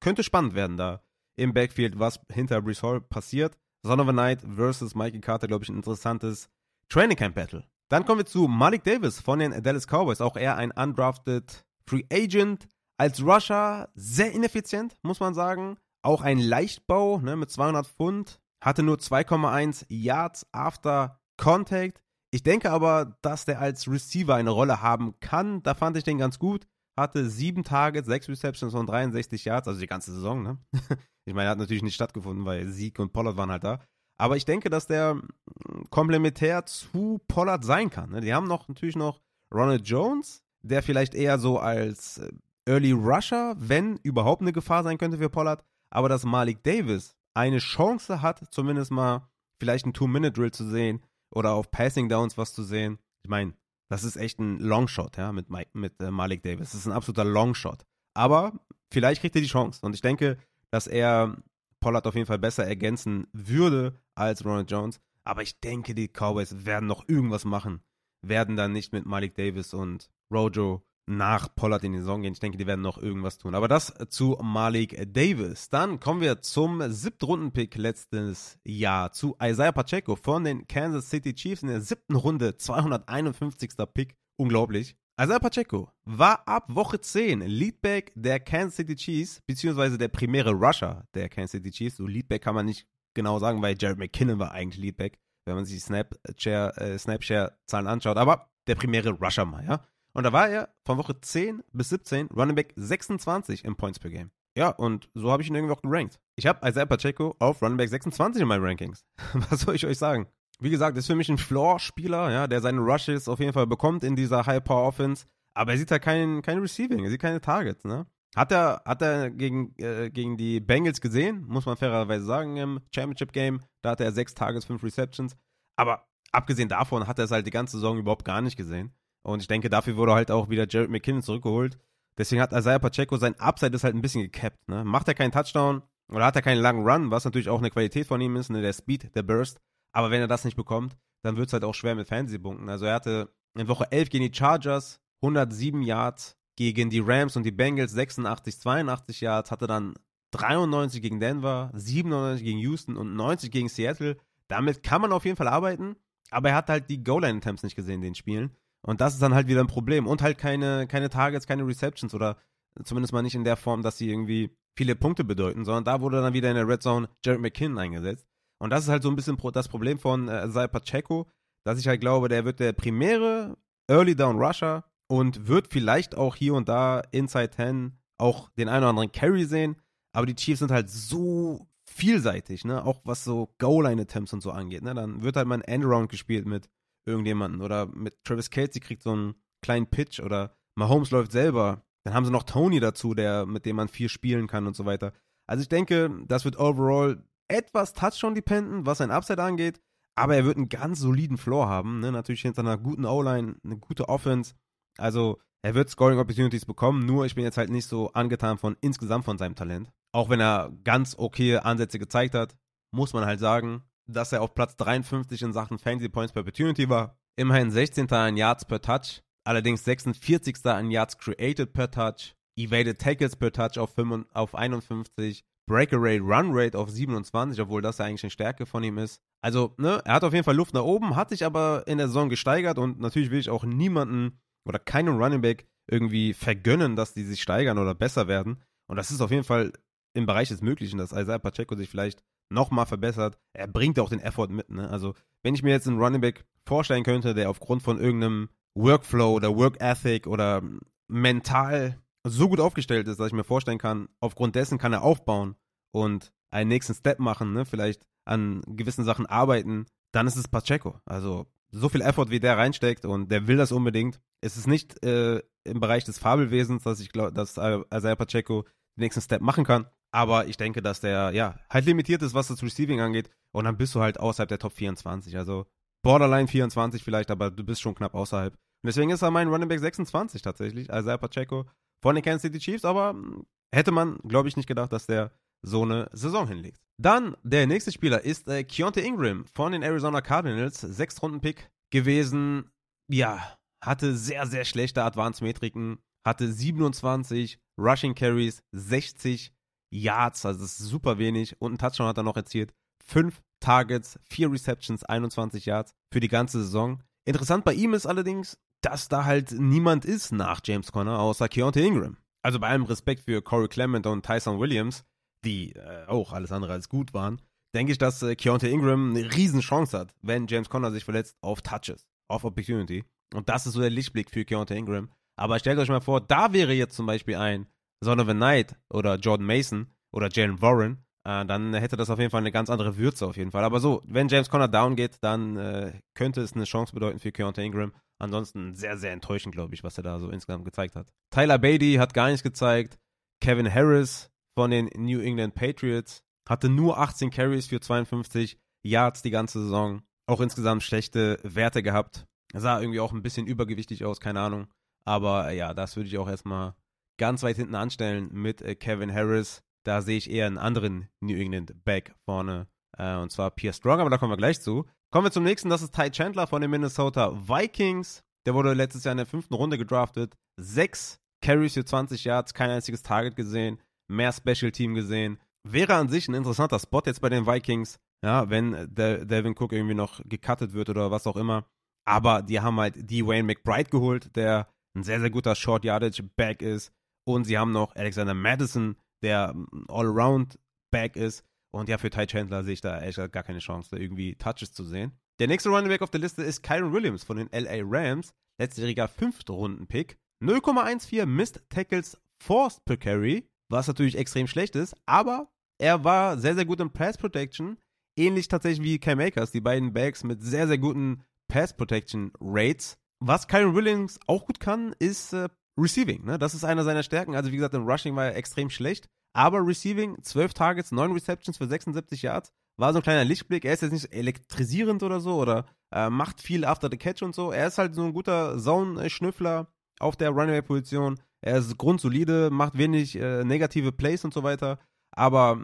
könnte spannend werden da im Backfield, was hinter Brees Hall passiert. Son of a Night versus Michael Carter, glaube ich, ein interessantes Training Camp Battle. Dann kommen wir zu Malik Davis von den Dallas Cowboys. Auch er ein undrafted Free Agent. Als Rusher sehr ineffizient, muss man sagen. Auch ein Leichtbau ne, mit 200 Pfund. Hatte nur 2,1 Yards after Contact. Ich denke aber, dass der als Receiver eine Rolle haben kann. Da fand ich den ganz gut hatte sieben Targets, sechs Receptions und 63 Yards, also die ganze Saison, ne? <laughs> ich meine, hat natürlich nicht stattgefunden, weil Sieg und Pollard waren halt da. Aber ich denke, dass der mm, komplementär zu Pollard sein kann. Ne? Die haben noch natürlich noch Ronald Jones, der vielleicht eher so als äh, Early Rusher, wenn überhaupt eine Gefahr sein könnte für Pollard. Aber dass Malik Davis eine Chance hat, zumindest mal vielleicht einen Two-Minute-Drill zu sehen oder auf Passing Downs was zu sehen. Ich meine, das ist echt ein Longshot, ja, mit, Mike, mit äh, Malik Davis. Das ist ein absoluter Longshot. Aber vielleicht kriegt er die Chance. Und ich denke, dass er Pollard auf jeden Fall besser ergänzen würde als Ronald Jones. Aber ich denke, die Cowboys werden noch irgendwas machen. Werden dann nicht mit Malik Davis und Rojo nach Pollard in die Saison gehen. Ich denke, die werden noch irgendwas tun. Aber das zu Malik Davis. Dann kommen wir zum siebten Rundenpick letztes Jahr zu Isaiah Pacheco von den Kansas City Chiefs in der siebten Runde, 251. Pick. Unglaublich. Isaiah Pacheco war ab Woche 10 Leadback der Kansas City Chiefs, beziehungsweise der primäre Rusher der Kansas City Chiefs. So Leadback kann man nicht genau sagen, weil Jared McKinnon war eigentlich Leadback, wenn man sich die äh, Snapshare-Zahlen anschaut. Aber der primäre Rusher mal, ja. Und da war er von Woche 10 bis 17 Running Back 26 im Points per Game. Ja, und so habe ich ihn irgendwie auch gerankt. Ich habe Isaiah Pacheco auf Running Back 26 in meinen Rankings. <laughs> Was soll ich euch sagen? Wie gesagt, ist für mich ein Floor-Spieler, ja, der seine Rushes auf jeden Fall bekommt in dieser High-Power-Offense. Aber er sieht halt kein, kein Receiving, er sieht keine Targets, ne? Hat er, hat er gegen, äh, gegen die Bengals gesehen, muss man fairerweise sagen, im Championship-Game. Da hatte er sechs Targets, fünf Receptions. Aber abgesehen davon hat er es halt die ganze Saison überhaupt gar nicht gesehen. Und ich denke, dafür wurde halt auch wieder Jared McKinnon zurückgeholt. Deswegen hat Isaiah Pacheco sein Upside ist halt ein bisschen gecapped. Ne? Macht er keinen Touchdown oder hat er keinen langen Run, was natürlich auch eine Qualität von ihm ist, ne? der Speed, der Burst. Aber wenn er das nicht bekommt, dann wird es halt auch schwer mit Fantasy-Punkten. Also er hatte in Woche 11 gegen die Chargers 107 Yards, gegen die Rams und die Bengals 86, 82 Yards, hatte dann 93 gegen Denver, 97 gegen Houston und 90 gegen Seattle. Damit kann man auf jeden Fall arbeiten, aber er hat halt die Goal-Line-Attempts nicht gesehen in den Spielen. Und das ist dann halt wieder ein Problem. Und halt keine, keine Targets, keine Receptions oder zumindest mal nicht in der Form, dass sie irgendwie viele Punkte bedeuten, sondern da wurde dann wieder in der Red Zone Jared McKinnon eingesetzt. Und das ist halt so ein bisschen das Problem von äh, Pacheco, dass ich halt glaube, der wird der primäre Early Down Rusher und wird vielleicht auch hier und da Inside 10 auch den einen oder anderen Carry sehen. Aber die Chiefs sind halt so vielseitig, ne? Auch was so Goal-Line-Attempts und so angeht, ne? Dann wird halt mal ein Endaround gespielt mit irgendjemanden oder mit Travis Kelsey kriegt so einen kleinen Pitch oder Mahomes läuft selber. Dann haben sie noch Tony dazu, der, mit dem man viel spielen kann und so weiter. Also ich denke, das wird overall etwas Touchdown-dependent, was sein Upside angeht, aber er wird einen ganz soliden Floor haben. Ne? Natürlich hinter einer guten O-Line, eine gute Offense. Also er wird Scoring Opportunities bekommen, nur ich bin jetzt halt nicht so angetan von insgesamt von seinem Talent. Auch wenn er ganz okay Ansätze gezeigt hat, muss man halt sagen, dass er auf Platz 53 in Sachen Fantasy Points per Opportunity war. Immerhin 16. in Yards per Touch, allerdings 46. in Yards created per Touch, Evaded Tackles per Touch auf, 5, auf 51, Breakaway Run Rate auf 27, obwohl das ja eigentlich eine Stärke von ihm ist. Also, ne, er hat auf jeden Fall Luft nach oben, hat sich aber in der Saison gesteigert und natürlich will ich auch niemanden oder keinen Running Back irgendwie vergönnen, dass die sich steigern oder besser werden. Und das ist auf jeden Fall im Bereich des Möglichen, dass Isaiah Pacheco sich vielleicht nochmal verbessert. Er bringt auch den Effort mit. Ne? Also, wenn ich mir jetzt einen Running Back vorstellen könnte, der aufgrund von irgendeinem Workflow oder Work Ethic oder mental so gut aufgestellt ist, dass ich mir vorstellen kann, aufgrund dessen kann er aufbauen und einen nächsten Step machen, ne? vielleicht an gewissen Sachen arbeiten, dann ist es Pacheco. Also so viel Effort, wie der reinsteckt und der will das unbedingt. Es ist nicht äh, im Bereich des Fabelwesens, dass ich glaube, dass Isaiah Pacheco den nächsten Step machen kann. Aber ich denke, dass der ja halt limitiert ist, was das Receiving angeht. Und dann bist du halt außerhalb der Top 24. Also Borderline 24 vielleicht, aber du bist schon knapp außerhalb. Und deswegen ist er mein Running Back 26 tatsächlich, Isaiah Pacheco von den Kansas City Chiefs. Aber hm, hätte man, glaube ich, nicht gedacht, dass der so eine Saison hinlegt. Dann der nächste Spieler ist äh, Keontae Ingram von den Arizona Cardinals, Sechstrunden-Pick gewesen. Ja, hatte sehr, sehr schlechte Advanced-Metriken, hatte 27 Rushing Carries, 60 Yards, also das ist super wenig und einen Touchdown hat er noch erzielt. Fünf Targets, vier Receptions, 21 Yards für die ganze Saison. Interessant bei ihm ist allerdings, dass da halt niemand ist nach James Conner außer Keontae Ingram. Also bei allem Respekt für Corey Clement und Tyson Williams, die äh, auch alles andere als gut waren, denke ich, dass äh, Keontae Ingram eine Riesenchance hat, wenn James Conner sich verletzt, auf Touches, auf Opportunity. Und das ist so der Lichtblick für Keontae Ingram. Aber stellt euch mal vor, da wäre jetzt zum Beispiel ein Son of a Knight oder Jordan Mason oder Jalen Warren, äh, dann hätte das auf jeden Fall eine ganz andere Würze auf jeden Fall. Aber so, wenn James Conner down geht, dann äh, könnte es eine Chance bedeuten für Keontae Ingram. Ansonsten sehr, sehr enttäuschend, glaube ich, was er da so insgesamt gezeigt hat. Tyler Beatty hat gar nichts gezeigt. Kevin Harris von den New England Patriots. Hatte nur 18 Carries für 52 Yards die ganze Saison. Auch insgesamt schlechte Werte gehabt. Sah irgendwie auch ein bisschen übergewichtig aus, keine Ahnung. Aber äh, ja, das würde ich auch erstmal ganz weit hinten anstellen mit äh, Kevin Harris. Da sehe ich eher einen anderen New England Back vorne. Äh, und zwar Pierre Strong, aber da kommen wir gleich zu. Kommen wir zum nächsten, das ist Ty Chandler von den Minnesota Vikings. Der wurde letztes Jahr in der fünften Runde gedraftet. Sechs Carries für 20 Yards, kein einziges Target gesehen mehr Special Team gesehen. Wäre an sich ein interessanter Spot jetzt bei den Vikings, ja, wenn der Devin Cook irgendwie noch gecuttet wird oder was auch immer. Aber die haben halt die Wayne McBride geholt, der ein sehr, sehr guter Short Yardage Back ist. Und sie haben noch Alexander Madison, der All-Around Back ist. Und ja, für Ty Chandler sehe ich da echt gar keine Chance, da irgendwie Touches zu sehen. Der nächste Running Back auf der Liste ist Kyron Williams von den LA Rams. Letztjähriger fünfte Runden-Pick. 0,14 Missed Tackles Forced per Carry was natürlich extrem schlecht ist, aber er war sehr, sehr gut im Pass Protection, ähnlich tatsächlich wie Cam Akers, die beiden Bags mit sehr, sehr guten Pass Protection Rates. Was Kyron Williams auch gut kann, ist äh, Receiving. Ne? Das ist einer seiner Stärken. Also wie gesagt, im Rushing war er extrem schlecht, aber Receiving, 12 Targets, 9 Receptions für 76 Yards, war so ein kleiner Lichtblick. Er ist jetzt nicht elektrisierend oder so oder äh, macht viel after the catch und so. Er ist halt so ein guter Zone-Schnüffler auf der Runaway-Position. Er ist grundsolide, macht wenig äh, negative Plays und so weiter. Aber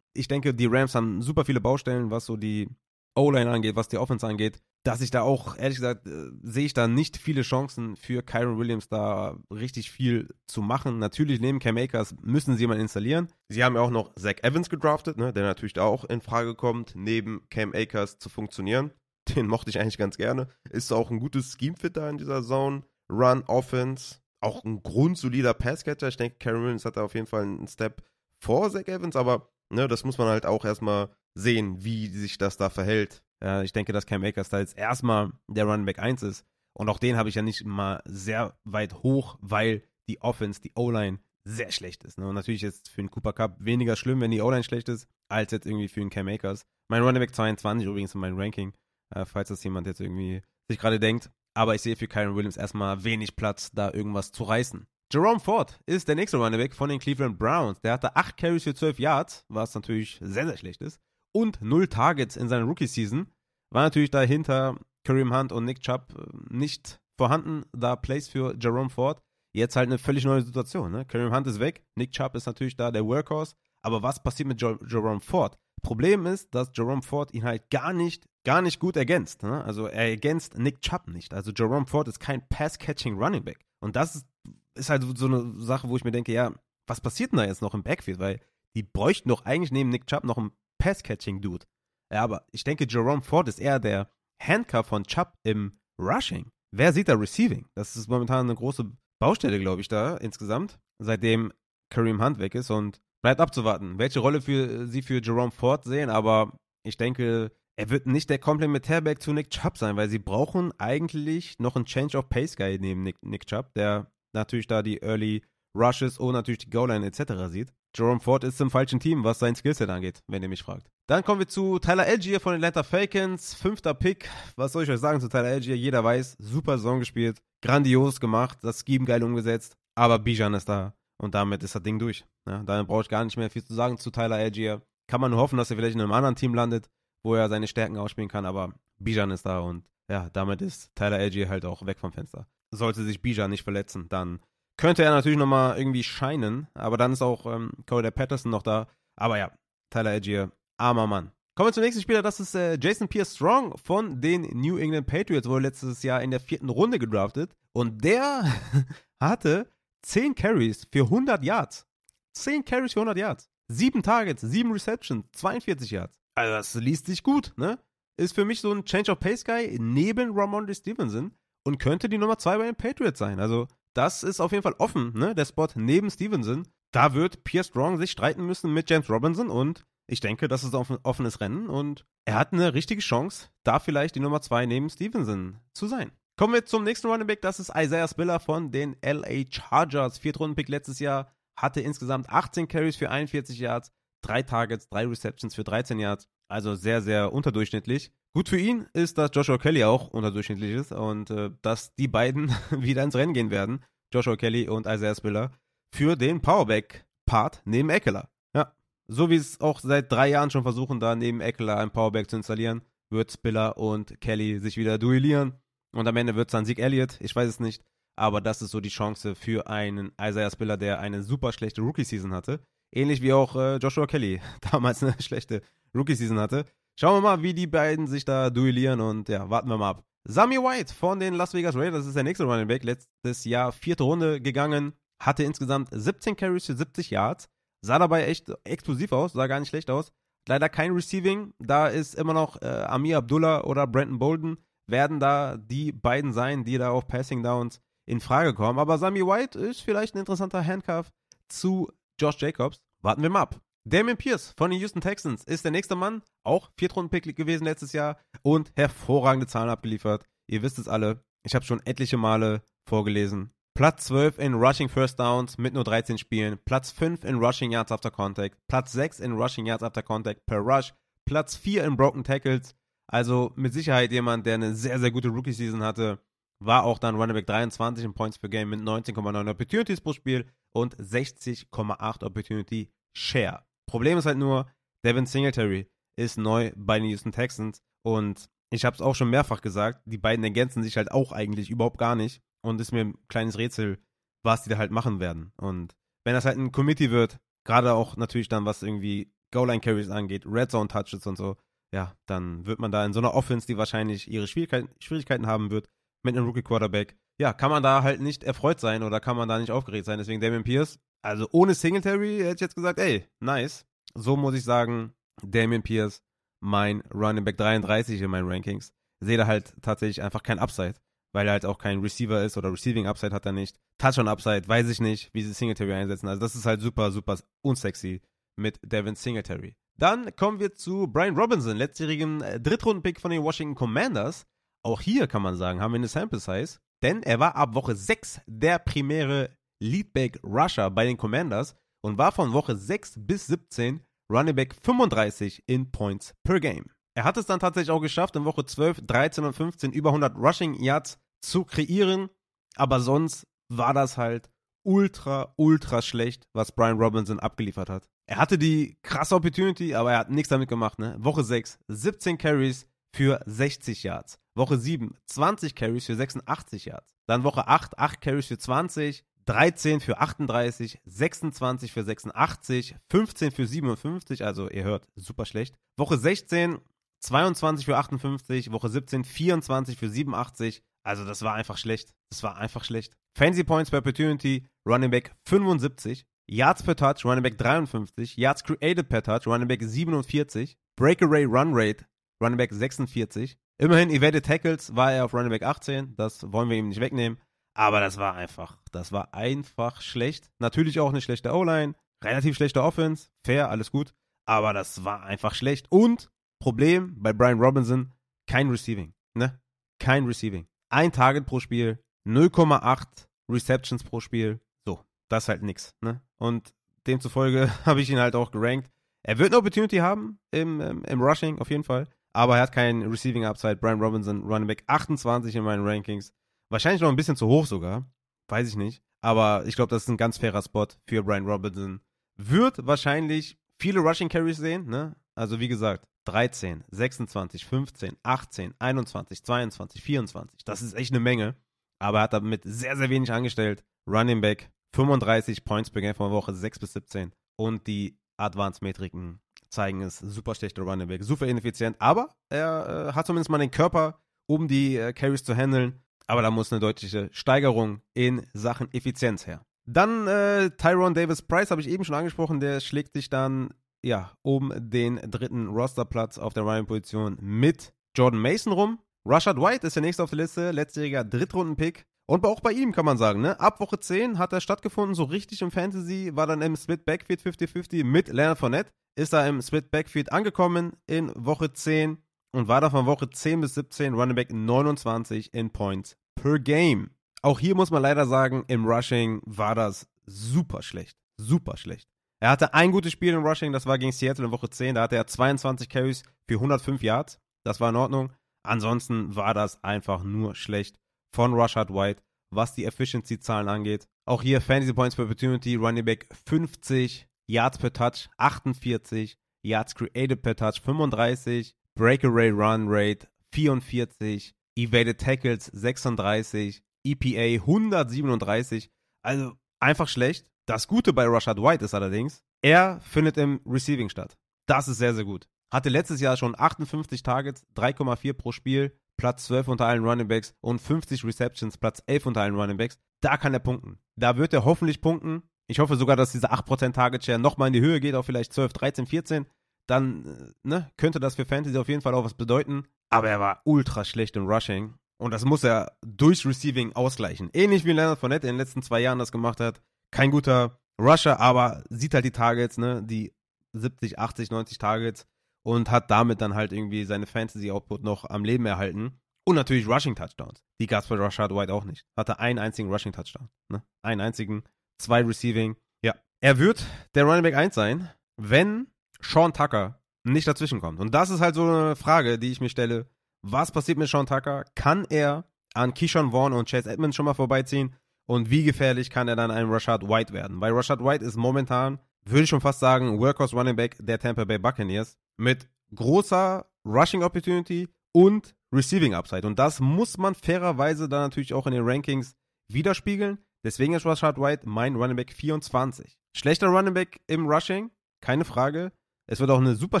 ich denke, die Rams haben super viele Baustellen, was so die O-Line angeht, was die Offense angeht. Dass ich da auch, ehrlich gesagt, äh, sehe ich da nicht viele Chancen für Kyron Williams da richtig viel zu machen. Natürlich neben Cam Akers müssen sie jemanden installieren. Sie haben ja auch noch Zach Evans gedraftet, ne, der natürlich da auch in Frage kommt, neben Cam Akers zu funktionieren. <laughs> Den mochte ich eigentlich ganz gerne. Ist auch ein gutes Scheme-Fit da in dieser Zone. Run, Offense auch ein grundsolider Passcatcher. Ich denke, Karen Williams hat da auf jeden Fall einen Step vor Zach Evans, aber ne, das muss man halt auch erstmal sehen, wie sich das da verhält. Ja, ich denke, dass Cam Akers da jetzt erstmal der Running Back 1 ist. Und auch den habe ich ja nicht mal sehr weit hoch, weil die Offense, die O-Line sehr schlecht ist. Ne? Und natürlich ist für einen Cooper Cup weniger schlimm, wenn die O-Line schlecht ist, als jetzt irgendwie für einen Cam Akers. Mein Running Back 22 übrigens in meinem Ranking. äh, falls das jemand jetzt irgendwie sich gerade denkt. Aber ich sehe für Kyron Williams erstmal wenig Platz, da irgendwas zu reißen. Jerome Ford ist der nächste Runnerback von den Cleveland Browns. Der hatte 8 Carries für 12 Yards, was natürlich sehr, sehr schlecht ist. Und 0 Targets in seiner Rookie-Season. War natürlich dahinter Kareem Hunt und Nick Chubb äh, nicht vorhanden, da Plays für Jerome Ford. Jetzt halt eine völlig neue Situation. Ne? Kareem Hunt ist weg, Nick Chubb ist natürlich da der Workhorse. Aber was passiert mit jo Jerome Ford? Problem ist, dass Jerome Ford ihn halt gar nicht, gar nicht gut ergänzt. Ne? Also er ergänzt Nick Chubb nicht. Also Jerome Ford ist kein Pass-Catching Running Back. Und das ist, ist halt so eine Sache, wo ich mir denke, ja, was passiert denn da jetzt noch im Backfield? Weil die bräuchten doch eigentlich neben Nick Chubb noch einen Pass-Catching-Dude. Ja, aber ich denke, Jerome Ford ist eher der Handcuff von Chubb im Rushing. Wer sieht da Receiving? Das ist momentan eine große Baustelle, glaube ich, da insgesamt, seitdem Kareem Hunt weg ist und bleibt abzuwarten, welche Rolle für, sie für Jerome Ford sehen, aber ich denke, er wird nicht der Komplementärback zu Nick Chubb sein, weil sie brauchen eigentlich noch einen Change of Pace Guy neben Nick, Nick Chubb, der natürlich da die Early Rushes und natürlich die Goal-Line etc. sieht. Jerome Ford ist im falschen Team, was sein Skillset angeht, wenn ihr mich fragt. Dann kommen wir zu Tyler Algier von Atlanta Falcons. Fünfter Pick. Was soll ich euch sagen zu Tyler Algier? Jeder weiß, super Saison gespielt, grandios gemacht, das Scheme geil umgesetzt, aber Bijan ist da und damit ist das Ding durch. Ja, da brauche ich gar nicht mehr viel zu sagen zu Tyler Algier. Kann man nur hoffen, dass er vielleicht in einem anderen Team landet, wo er seine Stärken ausspielen kann, aber Bijan ist da und ja, damit ist Tyler Algier halt auch weg vom Fenster. Sollte sich Bijan nicht verletzen, dann könnte er natürlich nochmal irgendwie scheinen, aber dann ist auch ähm, Cody Patterson noch da. Aber ja, Tyler Algier, armer Mann. Kommen wir zum nächsten Spieler, das ist äh, Jason Pierce Strong von den New England Patriots, wurde letztes Jahr in der vierten Runde gedraftet. Und der <laughs> hatte 10 Carries für 100 Yards. 10 Carries für 100 Yards. 7 Targets, 7 Receptions, 42 Yards. Also das liest sich gut, ne? Ist für mich so ein Change of Pace Guy neben Ramondre Stevenson und könnte die Nummer 2 bei den Patriots sein. Also das ist auf jeden Fall offen, ne? Der Spot neben Stevenson. Da wird Pierre Strong sich streiten müssen mit James Robinson und ich denke, das ist ein offenes Rennen und er hat eine richtige Chance, da vielleicht die Nummer 2 neben Stevenson zu sein. Kommen wir zum nächsten Running Back, das ist Isaiah Spiller von den LA Chargers. Viertrunden-Pick letztes Jahr, hatte insgesamt 18 Carries für 41 Yards, 3 Targets, 3 Receptions für 13 Yards. Also sehr, sehr unterdurchschnittlich. Gut für ihn ist, dass Joshua Kelly auch unterdurchschnittlich ist und äh, dass die beiden <laughs> wieder ins Rennen gehen werden, Joshua Kelly und Isaiah Spiller, für den Powerback-Part neben Eckler. Ja, so wie es auch seit drei Jahren schon versuchen, da neben Eckler ein Powerback zu installieren, wird Spiller und Kelly sich wieder duellieren und am Ende wird es dann Sieg Elliott, ich weiß es nicht, aber das ist so die Chance für einen Isaiah Spiller, der eine super schlechte Rookie-Season hatte. Ähnlich wie auch äh, Joshua Kelly <laughs> damals eine schlechte Rookie-Season hatte. Schauen wir mal, wie die beiden sich da duellieren und ja, warten wir mal ab. Sami White von den Las Vegas Raiders ist der nächste Running Back. Letztes Jahr vierte Runde gegangen, hatte insgesamt 17 Carries für 70 Yards, sah dabei echt explosiv aus, sah gar nicht schlecht aus. Leider kein Receiving, da ist immer noch äh, Amir Abdullah oder Brandon Bolden, werden da die beiden sein, die da auf Passing Downs in Frage kommen. Aber Sami White ist vielleicht ein interessanter Handcuff zu Josh Jacobs. Warten wir mal ab. Damien Pierce von den Houston Texans ist der nächste Mann, auch Viertrunden-Pick gewesen letztes Jahr und hervorragende Zahlen abgeliefert. Ihr wisst es alle, ich habe schon etliche Male vorgelesen. Platz 12 in Rushing First Downs mit nur 13 Spielen, Platz 5 in Rushing Yards After Contact, Platz 6 in Rushing Yards After Contact per Rush, Platz 4 in Broken Tackles. Also mit Sicherheit jemand, der eine sehr, sehr gute Rookie-Season hatte. War auch dann Running Back 23 in Points per Game mit 19,9 Opportunities pro Spiel und 60,8 Opportunity Share. Problem ist halt nur, Devin Singletary ist neu bei den Houston Texans und ich habe es auch schon mehrfach gesagt, die beiden ergänzen sich halt auch eigentlich überhaupt gar nicht und ist mir ein kleines Rätsel, was die da halt machen werden. Und wenn das halt ein Committee wird, gerade auch natürlich dann, was irgendwie Goal-Line-Carries angeht, Red Zone-Touches und so, ja, dann wird man da in so einer Offense, die wahrscheinlich ihre Schwierigkeiten, Schwierigkeiten haben wird, mit einem Rookie-Quarterback, ja, kann man da halt nicht erfreut sein oder kann man da nicht aufgeregt sein. Deswegen Damian Pierce also ohne Singletary hätte ich jetzt gesagt, ey, nice. So muss ich sagen, Damian Pierce, mein Running Back 33 in meinen Rankings. Sehe da halt tatsächlich einfach kein Upside, weil er halt auch kein Receiver ist oder Receiving Upside hat er nicht. Touchdown Upside, weiß ich nicht, wie sie Singletary einsetzen. Also das ist halt super, super unsexy mit Devin Singletary. Dann kommen wir zu Brian Robinson, letztjährigen äh, Drittrunden-Pick von den Washington Commanders. Auch hier kann man sagen, haben wir eine Sample Size, denn er war ab Woche 6 der primäre Leadback Rusher bei den Commanders und war von Woche 6 bis 17 Running Back 35 in Points per Game. Er hat es dann tatsächlich auch geschafft, in Woche 12, 13 und 15 über 100 Rushing Yards zu kreieren. Aber sonst war das halt ultra, ultra schlecht, was Brian Robinson abgeliefert hat. Er hatte die krasse Opportunity, aber er hat nichts damit gemacht. Ne? Woche 6, 17 Carries für 60 Yards. Woche 7, 20 Carries für 86 Yards. Dann Woche 8, 8 Carries für 20. 13 für 38, 26 für 86, 15 für 57, also ihr hört, super schlecht. Woche 16, 22 für 58, Woche 17, 24 für 87, also das war einfach schlecht. Das war einfach schlecht. Fancy Points per Opportunity, Running Back 75, Yards per Touch, Running Back 53, Yards created per Touch, Running Back 47, Breakaway Run Rate, Running Back 46. Immerhin evaded Tackles war er auf Running Back 18, das wollen wir ihm nicht wegnehmen. Aber das war einfach, das war einfach schlecht. Natürlich auch eine schlechte O-Line, relativ schlechte Offense, fair, alles gut. Aber das war einfach schlecht. Und Problem bei Brian Robinson, kein Receiving, ne? Kein Receiving. Ein Target pro Spiel, 0,8 Receptions pro Spiel. So, das ist halt nix, ne? Und demzufolge <laughs> habe ich ihn halt auch gerankt. Er wird eine Opportunity haben im, im, im Rushing, auf jeden Fall. Aber er hat kein Receiving Upside. Brian Robinson, Running Back 28 in meinen Rankings. Wahrscheinlich noch ein bisschen zu hoch sogar. Weiß ich nicht. Aber ich glaube, das ist ein ganz fairer Spot für Brian Robinson. Wird wahrscheinlich viele Rushing Carries sehen, ne? Also wie gesagt, 13, 26, 15, 18, 21, 22, 24. Das ist echt eine Menge. Aber er hat damit sehr, sehr wenig angestellt. Running Back, 35 Points per Game von Woche 6 bis 17. Und die Advanced-Metriken zeigen es. Super schlechter Running Back, super ineffizient. Aber er äh, hat zumindest mal den Körper, um die äh, Carries zu handeln. Aber da muss eine deutliche Steigerung in Sachen Effizienz her. Dann äh, Tyrone Davis Price habe ich eben schon angesprochen. Der schlägt sich dann ja um den dritten Rosterplatz auf der Running-Position mit Jordan Mason rum. Rashad White ist der nächste auf der Liste, letztjähriger Drittrunden-Pick. Und auch bei ihm kann man sagen, ne? Ab Woche 10 hat er stattgefunden, so richtig im Fantasy, war dann im Split Backfield 50-50 mit Leonard Fournette, ist da im Split Backfield angekommen in Woche 10 und war da von Woche 10 bis 17 Running Back 29 in Points per Game. Auch hier muss man leider sagen, im Rushing war das super schlecht. Super schlecht. Er hatte ein gutes Spiel im Rushing, das war gegen Seattle in Woche 10. Da hatte er 22 Carries für 105 Yards. Das war in Ordnung. Ansonsten war das einfach nur schlecht von Rashad White, was die Efficiency-Zahlen angeht. Auch hier Fantasy Points per Opportunity, Running Back 50, Yards per Touch 48, Yards created per Touch 35, Breakaway Run Rate 44, Evaded Tackles 36, EPA 137. Also einfach schlecht. Das Gute bei Rashad White ist allerdings, er findet im Receiving statt. Das ist sehr, sehr gut. Hatte letztes Jahr schon 58 Targets, 3,4 pro Spiel, Platz 12 unter allen Running Backs und 50 Receptions, Platz 11 unter allen Running Backs. Da kann er punkten. Da wird er hoffentlich punkten. Ich hoffe sogar, dass diese 8% Target Share nochmal in die Höhe geht, auf vielleicht 12, 13, 14 dann äh, ne, könnte das für Fantasy auf jeden Fall auch was bedeuten. Aber er war ultra schlecht im Rushing. Und das muss er durchs Receiving ausgleichen. Ähnlich wie Leonard Fournette in den letzten zwei Jahren das gemacht hat. Kein guter Rusher, aber sieht halt die Targets, ne, die 70, 80, 90 Targets und hat damit dann halt irgendwie seine Fantasy-Output noch am Leben erhalten. Und natürlich Rushing-Touchdowns. Die gab es bei Rashad White auch nicht. Hatte einen einzigen Rushing-Touchdown. Ne? Einen einzigen, zwei Receiving. Ja. Er wird der Running Back 1 sein, wenn Sean Tucker nicht dazwischen kommt. Und das ist halt so eine Frage, die ich mir stelle. Was passiert mit Sean Tucker? Kann er an Keyshawn Vaughn und Chase Edmonds schon mal vorbeiziehen? Und wie gefährlich kann er dann ein Rashad White werden? Weil Rashad White ist momentan, würde ich schon fast sagen, Workhorse Running Back der Tampa Bay Buccaneers mit großer Rushing Opportunity und Receiving Upside. Und das muss man fairerweise dann natürlich auch in den Rankings widerspiegeln. Deswegen ist Rashad White mein Running Back 24. Schlechter Running Back im Rushing, keine Frage. Es wird auch eine super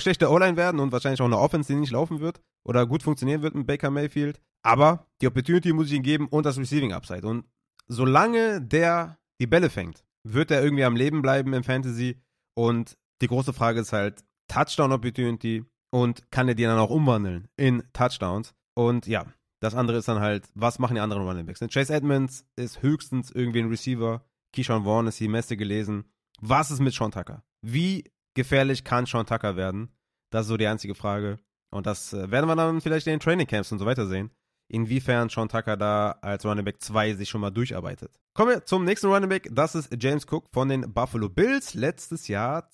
schlechte O-Line werden und wahrscheinlich auch eine Offense, die nicht laufen wird oder gut funktionieren wird mit Baker Mayfield. Aber die Opportunity muss ich ihm geben und das Receiving Upside. Und solange der die Bälle fängt, wird er irgendwie am Leben bleiben im Fantasy. Und die große Frage ist halt Touchdown Opportunity und kann er die dann auch umwandeln in Touchdowns? Und ja, das andere ist dann halt, was machen die anderen Running Backs? Chase Edmonds ist höchstens irgendwie ein Receiver. Keyshawn Vaughn ist die Messe gelesen. Was ist mit Sean Tucker? Wie gefährlich kann Sean Tucker werden? Das ist so die einzige Frage. Und das äh, werden wir dann vielleicht in den Training Camps und so weiter sehen. Inwiefern Sean Tucker da als Running Back 2 sich schon mal durcharbeitet. Kommen wir zum nächsten Running Back. Das ist James Cook von den Buffalo Bills. Letztes Jahr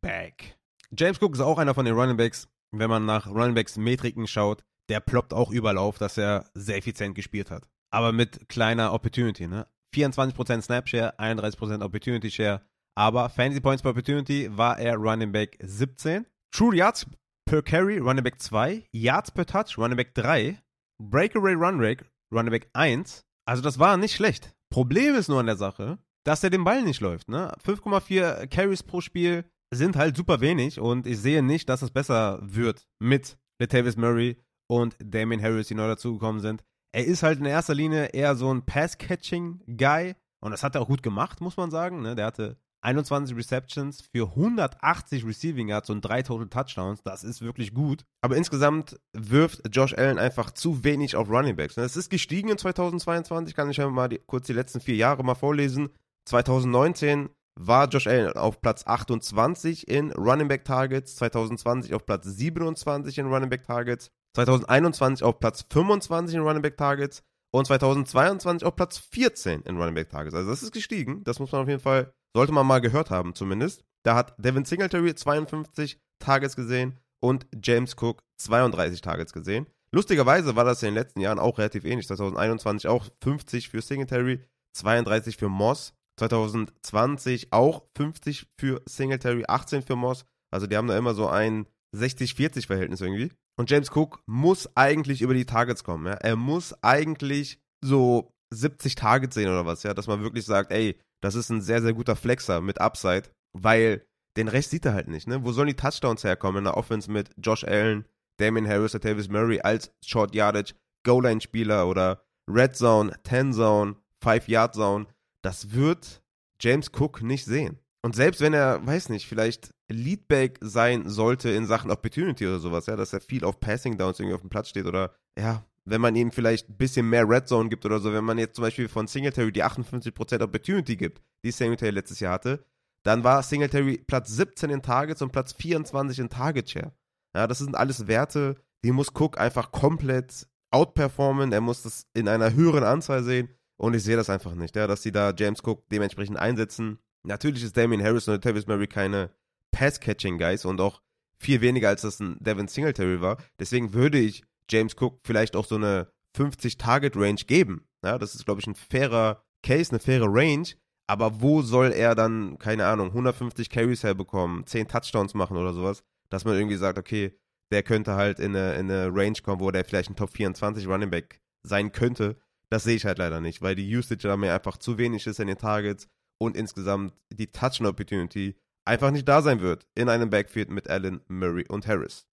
Zweitrunden-Back. James Cook ist auch einer von den Running Backs, wenn man nach Running Backs Metriken schaut, der ploppt auch überall auf, dass er sehr effizient gespielt hat. Aber mit kleiner Opportunity, ne? 24% Snapshare, 31% Opportunity Share. Aber Fantasy Points per Opportunity war er Running Back 17. True Yards per Carry, Running Back 2. Yards per Touch, Running Back 3. Breakaway Run Rate, Running Back 1. Also das war nicht schlecht. Problem ist nur an der Sache, dass er den Ball nicht läuft. Ne? 5,4 Carries pro Spiel sind halt super wenig und ich sehe nicht, dass es besser wird mit Latavius Murray und Damien Harris, die neu dazugekommen sind. Er ist halt in erster Linie eher so ein Pass-Catching-Guy und das hat er auch gut gemacht, muss man sagen. Ne? Der hatte 21 Receptions für 180 Receiving Yards und drei Total Touchdowns. Das ist wirklich gut. Aber insgesamt wirft Josh Allen einfach zu wenig auf Running Backs. Es ist gestiegen in 2022. Kann ich ja mal die, kurz die letzten vier Jahre mal vorlesen. 2019 war Josh Allen auf Platz 28 in Running Back Targets, 2020 auf Platz 27 in Running Back Targets, 2021 auf Platz 25 in Running Back Targets und 2022 auf Platz 14 in Running Back Targets. Also das ist gestiegen. Das muss man auf jeden Fall sollte man mal gehört haben, zumindest. Da hat Devin Singletary 52 Targets gesehen und James Cook 32 Targets gesehen. Lustigerweise war das in den letzten Jahren auch relativ ähnlich. 2021 auch 50 für Singletary, 32 für Moss. 2020 auch 50 für Singletary, 18 für Moss. Also die haben da immer so ein 60-40 Verhältnis irgendwie. Und James Cook muss eigentlich über die Targets kommen. Ja? Er muss eigentlich so 70 Targets sehen oder was, ja, dass man wirklich sagt, ey, das ist ein sehr, sehr guter Flexer mit Upside, weil den Rest sieht er halt nicht, ne? Wo sollen die Touchdowns herkommen in der Offense mit Josh Allen, Damien Harris oder Tavis Murray als Short Yardage, Goal-Line-Spieler oder Red Zone, 10 Zone, 5 Yard Zone? Das wird James Cook nicht sehen. Und selbst wenn er, weiß nicht, vielleicht Leadback sein sollte in Sachen Opportunity oder sowas, ja, dass er viel auf Passing Downs irgendwie auf dem Platz steht oder, ja, wenn man ihm vielleicht ein bisschen mehr Red Zone gibt oder so, wenn man jetzt zum Beispiel von Singletary die 58% Opportunity gibt, die Singletary letztes Jahr hatte, dann war Singletary Platz 17 in Targets und Platz 24 in Target Share. Ja, das sind alles Werte, die muss Cook einfach komplett outperformen. Er muss das in einer höheren Anzahl sehen. Und ich sehe das einfach nicht, ja, dass sie da James Cook dementsprechend einsetzen. Natürlich ist Damien Harris und Tavis Murray keine Pass-Catching-Guys und auch viel weniger als das ein Devin Singletary war. Deswegen würde ich James Cook vielleicht auch so eine 50-Target-Range geben. Ja, das ist, glaube ich, ein fairer Case, eine faire Range. Aber wo soll er dann, keine Ahnung, 150 Carries herbekommen, 10 Touchdowns machen oder sowas, dass man irgendwie sagt, okay, der könnte halt in eine, in eine Range kommen, wo der vielleicht ein Top 24 Running Back sein könnte. Das sehe ich halt leider nicht, weil die Usage da mir einfach zu wenig ist in den Targets und insgesamt die Touchdown Opportunity einfach nicht da sein wird in einem Backfield mit Allen, Murray und Harris.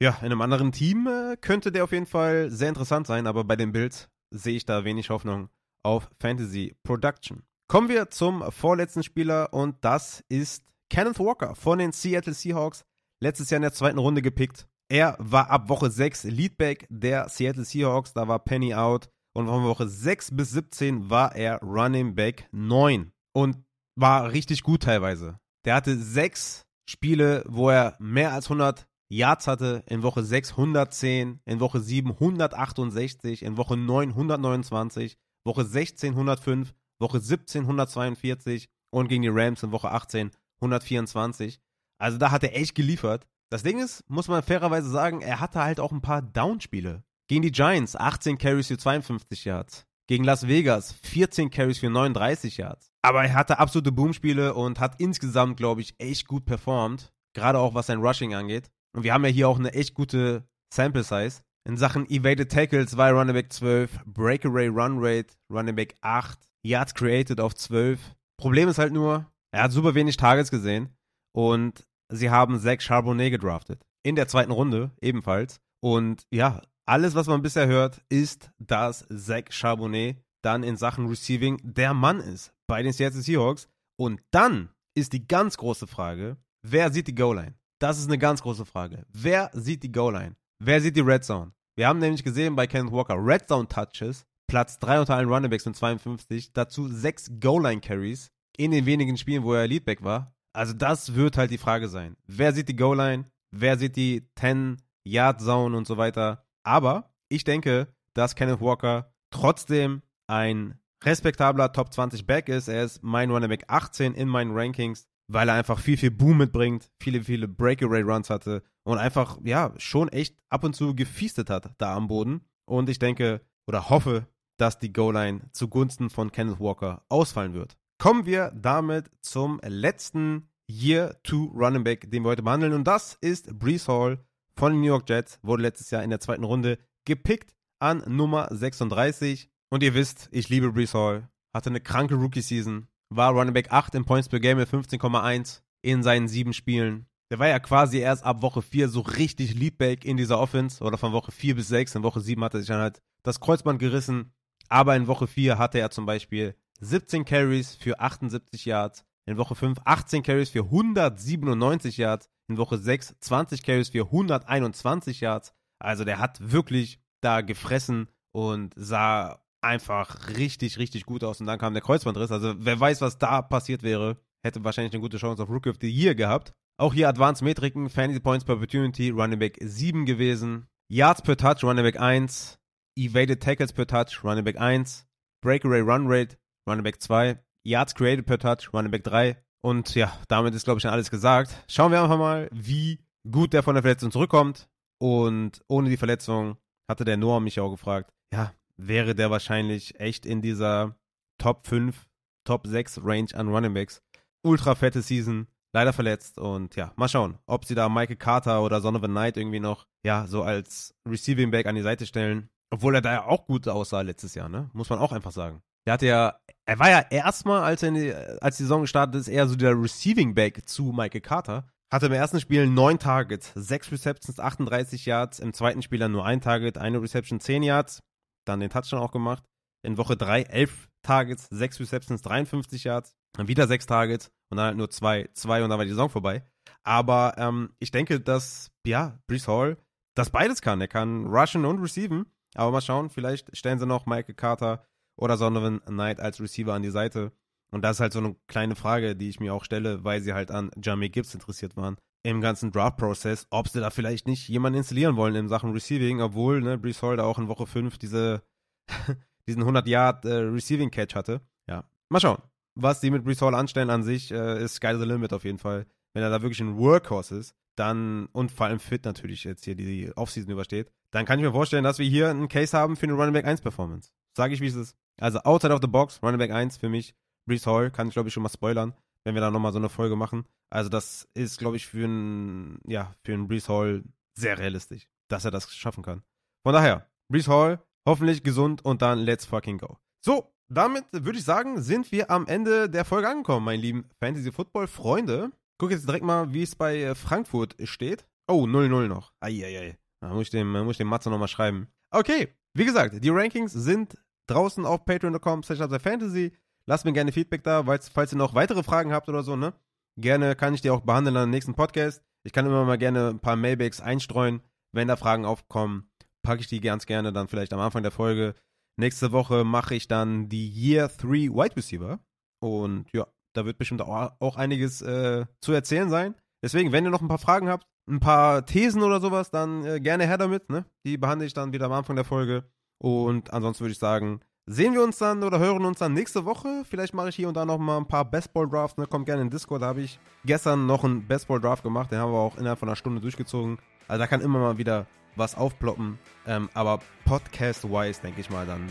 Ja, in einem anderen Team äh, könnte der auf jeden Fall sehr interessant sein, aber bei den Bills sehe ich da wenig Hoffnung auf Fantasy Production. Kommen wir zum vorletzten Spieler und das ist Kenneth Walker von den Seattle Seahawks. Letztes Jahr in der zweiten Runde gepickt. Er war ab Woche 6 Leadback der Seattle Seahawks, da war Penny out. Und von Woche 6 bis 17 war er Running Back 9 und war richtig gut teilweise. Der hatte sechs Spiele, wo er mehr als 100 Yards hatte in Woche 6 110, in Woche 7 168, in Woche 9 129, Woche 16 105, Woche 17 142 und gegen die Rams in Woche 18 124. Also da hat er echt geliefert. Das Ding ist, muss man fairerweise sagen, er hatte halt auch ein paar Downspiele. Gegen die Giants 18 Carries für 52 Yards. Gegen Las Vegas 14 Carries für 39 Yards. Aber er hatte absolute Boomspiele und hat insgesamt, glaube ich, echt gut performt. Gerade auch was sein Rushing angeht. Und wir haben ja hier auch eine echt gute Sample Size. In Sachen Evaded Tackles war Running Back 12, Breakaway Run Rate, Running Back 8, Yards Created auf 12. Problem ist halt nur, er hat super wenig Targets gesehen und sie haben Zach Charbonnet gedraftet. In der zweiten Runde ebenfalls. Und ja, alles, was man bisher hört, ist, dass Zach Charbonnet dann in Sachen Receiving der Mann ist bei den Seattle Seahawks. Und dann ist die ganz große Frage, wer sieht die Goal-Line? Das ist eine ganz große Frage. Wer sieht die Goal-Line? Wer sieht die Red Zone? Wir haben nämlich gesehen bei Kenneth Walker Red Zone Touches, Platz 3 unter allen Runningbacks mit 52, dazu 6 Goal-Line Carries in den wenigen Spielen, wo er Leadback war. Also das wird halt die Frage sein. Wer sieht die Goal-Line? Wer sieht die 10-Yard-Zone und so weiter? Aber ich denke, dass Kenneth Walker trotzdem ein respektabler Top 20 Back ist. Er ist mein Running Back 18 in meinen Rankings weil er einfach viel, viel Boom mitbringt, viele, viele Breakaway-Runs hatte und einfach, ja, schon echt ab und zu gefiestet hat da am Boden. Und ich denke oder hoffe, dass die Goal-Line zugunsten von Kenneth Walker ausfallen wird. Kommen wir damit zum letzten Year 2 Running Back, den wir heute behandeln. Und das ist Brees Hall von den New York Jets. Wurde letztes Jahr in der zweiten Runde gepickt an Nummer 36. Und ihr wisst, ich liebe Brees Hall. Hatte eine kranke Rookie-Season. War Running Back 8 in Points per Game mit 15,1 in seinen sieben Spielen. Der war ja quasi erst ab Woche 4 so richtig Leadback in dieser Offense. Oder von Woche 4 bis 6. In Woche 7 hat er sich dann halt das Kreuzband gerissen. Aber in Woche 4 hatte er zum Beispiel 17 Carries für 78 Yards. In Woche 5 18 Carries für 197 Yards. In Woche 6 20 Carries für 121 Yards. Also der hat wirklich da gefressen und sah einfach richtig, richtig gut aus. Und dann kam der Kreuzbandriss. Also wer weiß, was da passiert wäre, hätte wahrscheinlich eine gute Chance auf Rookie of the Year gehabt. Auch hier Advanced Metriken, Fantasy Points per Opportunity, Running Back 7 gewesen. Yards per Touch, Running Back 1. Evaded Tackles per Touch, Running Back 1. Breakaway Run Rate, Running Back 2, Yards Created per Touch, Running Back 3. Und ja, damit ist, glaube ich, schon alles gesagt. Schauen wir einfach mal, wie gut der von der Verletzung zurückkommt. Und ohne die Verletzung hatte der Noah mich auch gefragt, ja, wäre der wahrscheinlich echt in dieser Top 5, Top 6 Range an Running Backs. Ultra fette Season, leider verletzt und ja, mal schauen, ob sie da Michael Carter oder Son of a Knight irgendwie noch, ja, so als Receiving Back an die Seite stellen. Obwohl er da ja auch gut aussah letztes Jahr, ne? Muss man auch einfach sagen. Der hatte ja, er war ja erstmal, als, er die, als die Saison gestartet ist, eher so der Receiving Back zu Michael Carter. Hatte im ersten Spiel neun Targets, sechs Receptions, 38 Yards. Im zweiten Spiel dann nur ein Target, eine Reception, 10 Yards. Dann den Touchdown auch gemacht. In Woche 3 11 Targets, sechs Receptions, 53 Yards. Dann wieder sechs Targets und dann halt nur zwei, zwei und dann war die Saison vorbei. Aber ähm, ich denke, dass, ja, Brees Hall das beides kann. Er kann rushen und receiven. Aber mal schauen, vielleicht stellen sie noch Michael Carter oder Donovan Knight als Receiver an die Seite. Und das ist halt so eine kleine Frage, die ich mir auch stelle, weil sie halt an Jamie Gibbs interessiert waren im ganzen Draft-Prozess, ob sie da vielleicht nicht jemanden installieren wollen in Sachen Receiving, obwohl ne, Brees Hall da auch in Woche 5 diese, <laughs> diesen 100-Yard-Receiving-Catch äh, hatte. Ja, mal schauen. Was die mit Brees Hall anstellen an sich, äh, ist sky the limit auf jeden Fall. Wenn er da wirklich ein Workhorse ist, dann, und vor allem fit natürlich jetzt hier die Offseason übersteht, dann kann ich mir vorstellen, dass wir hier einen Case haben für eine Running Back 1 Performance. Sage ich, wie es ist. Also outside of the box, Running Back 1 für mich. Brees Hall kann ich, glaube ich, schon mal spoilern, wenn wir da nochmal so eine Folge machen. Also das ist, glaube ich, für einen, ja, für einen Brees Hall sehr realistisch, dass er das schaffen kann. Von daher, Brees Hall, hoffentlich gesund und dann let's fucking go. So, damit würde ich sagen, sind wir am Ende der Folge angekommen, meine lieben Fantasy Football Freunde. Guck jetzt direkt mal, wie es bei äh, Frankfurt steht. Oh, 0-0 noch. Eieiei. Da muss ich dem, muss ich dem Matze nochmal schreiben. Okay, wie gesagt, die Rankings sind draußen auf patreon.com fantasy. Lasst mir gerne Feedback da, falls, ihr noch weitere Fragen habt oder so, ne? Gerne kann ich die auch behandeln an nächsten Podcast. Ich kann immer mal gerne ein paar Mailbacks einstreuen. Wenn da Fragen aufkommen, packe ich die ganz gerne dann vielleicht am Anfang der Folge. Nächste Woche mache ich dann die Year 3 Wide Receiver. Und ja, da wird bestimmt auch, auch einiges äh, zu erzählen sein. Deswegen, wenn ihr noch ein paar Fragen habt, ein paar Thesen oder sowas, dann äh, gerne her damit. Ne? Die behandle ich dann wieder am Anfang der Folge. Und ansonsten würde ich sagen, sehen wir uns dann oder hören uns dann nächste Woche. Vielleicht mache ich hier und da noch mal ein paar Bestball-Drafts. Ne? Kommt gerne in Discord. Da habe ich gestern noch einen Bestball-Draft gemacht. Den haben wir auch innerhalb von einer Stunde durchgezogen. Also da kann immer mal wieder was aufploppen. Ähm, aber Podcast-wise denke ich mal dann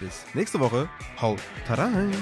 bis nächste Woche. Haut rein!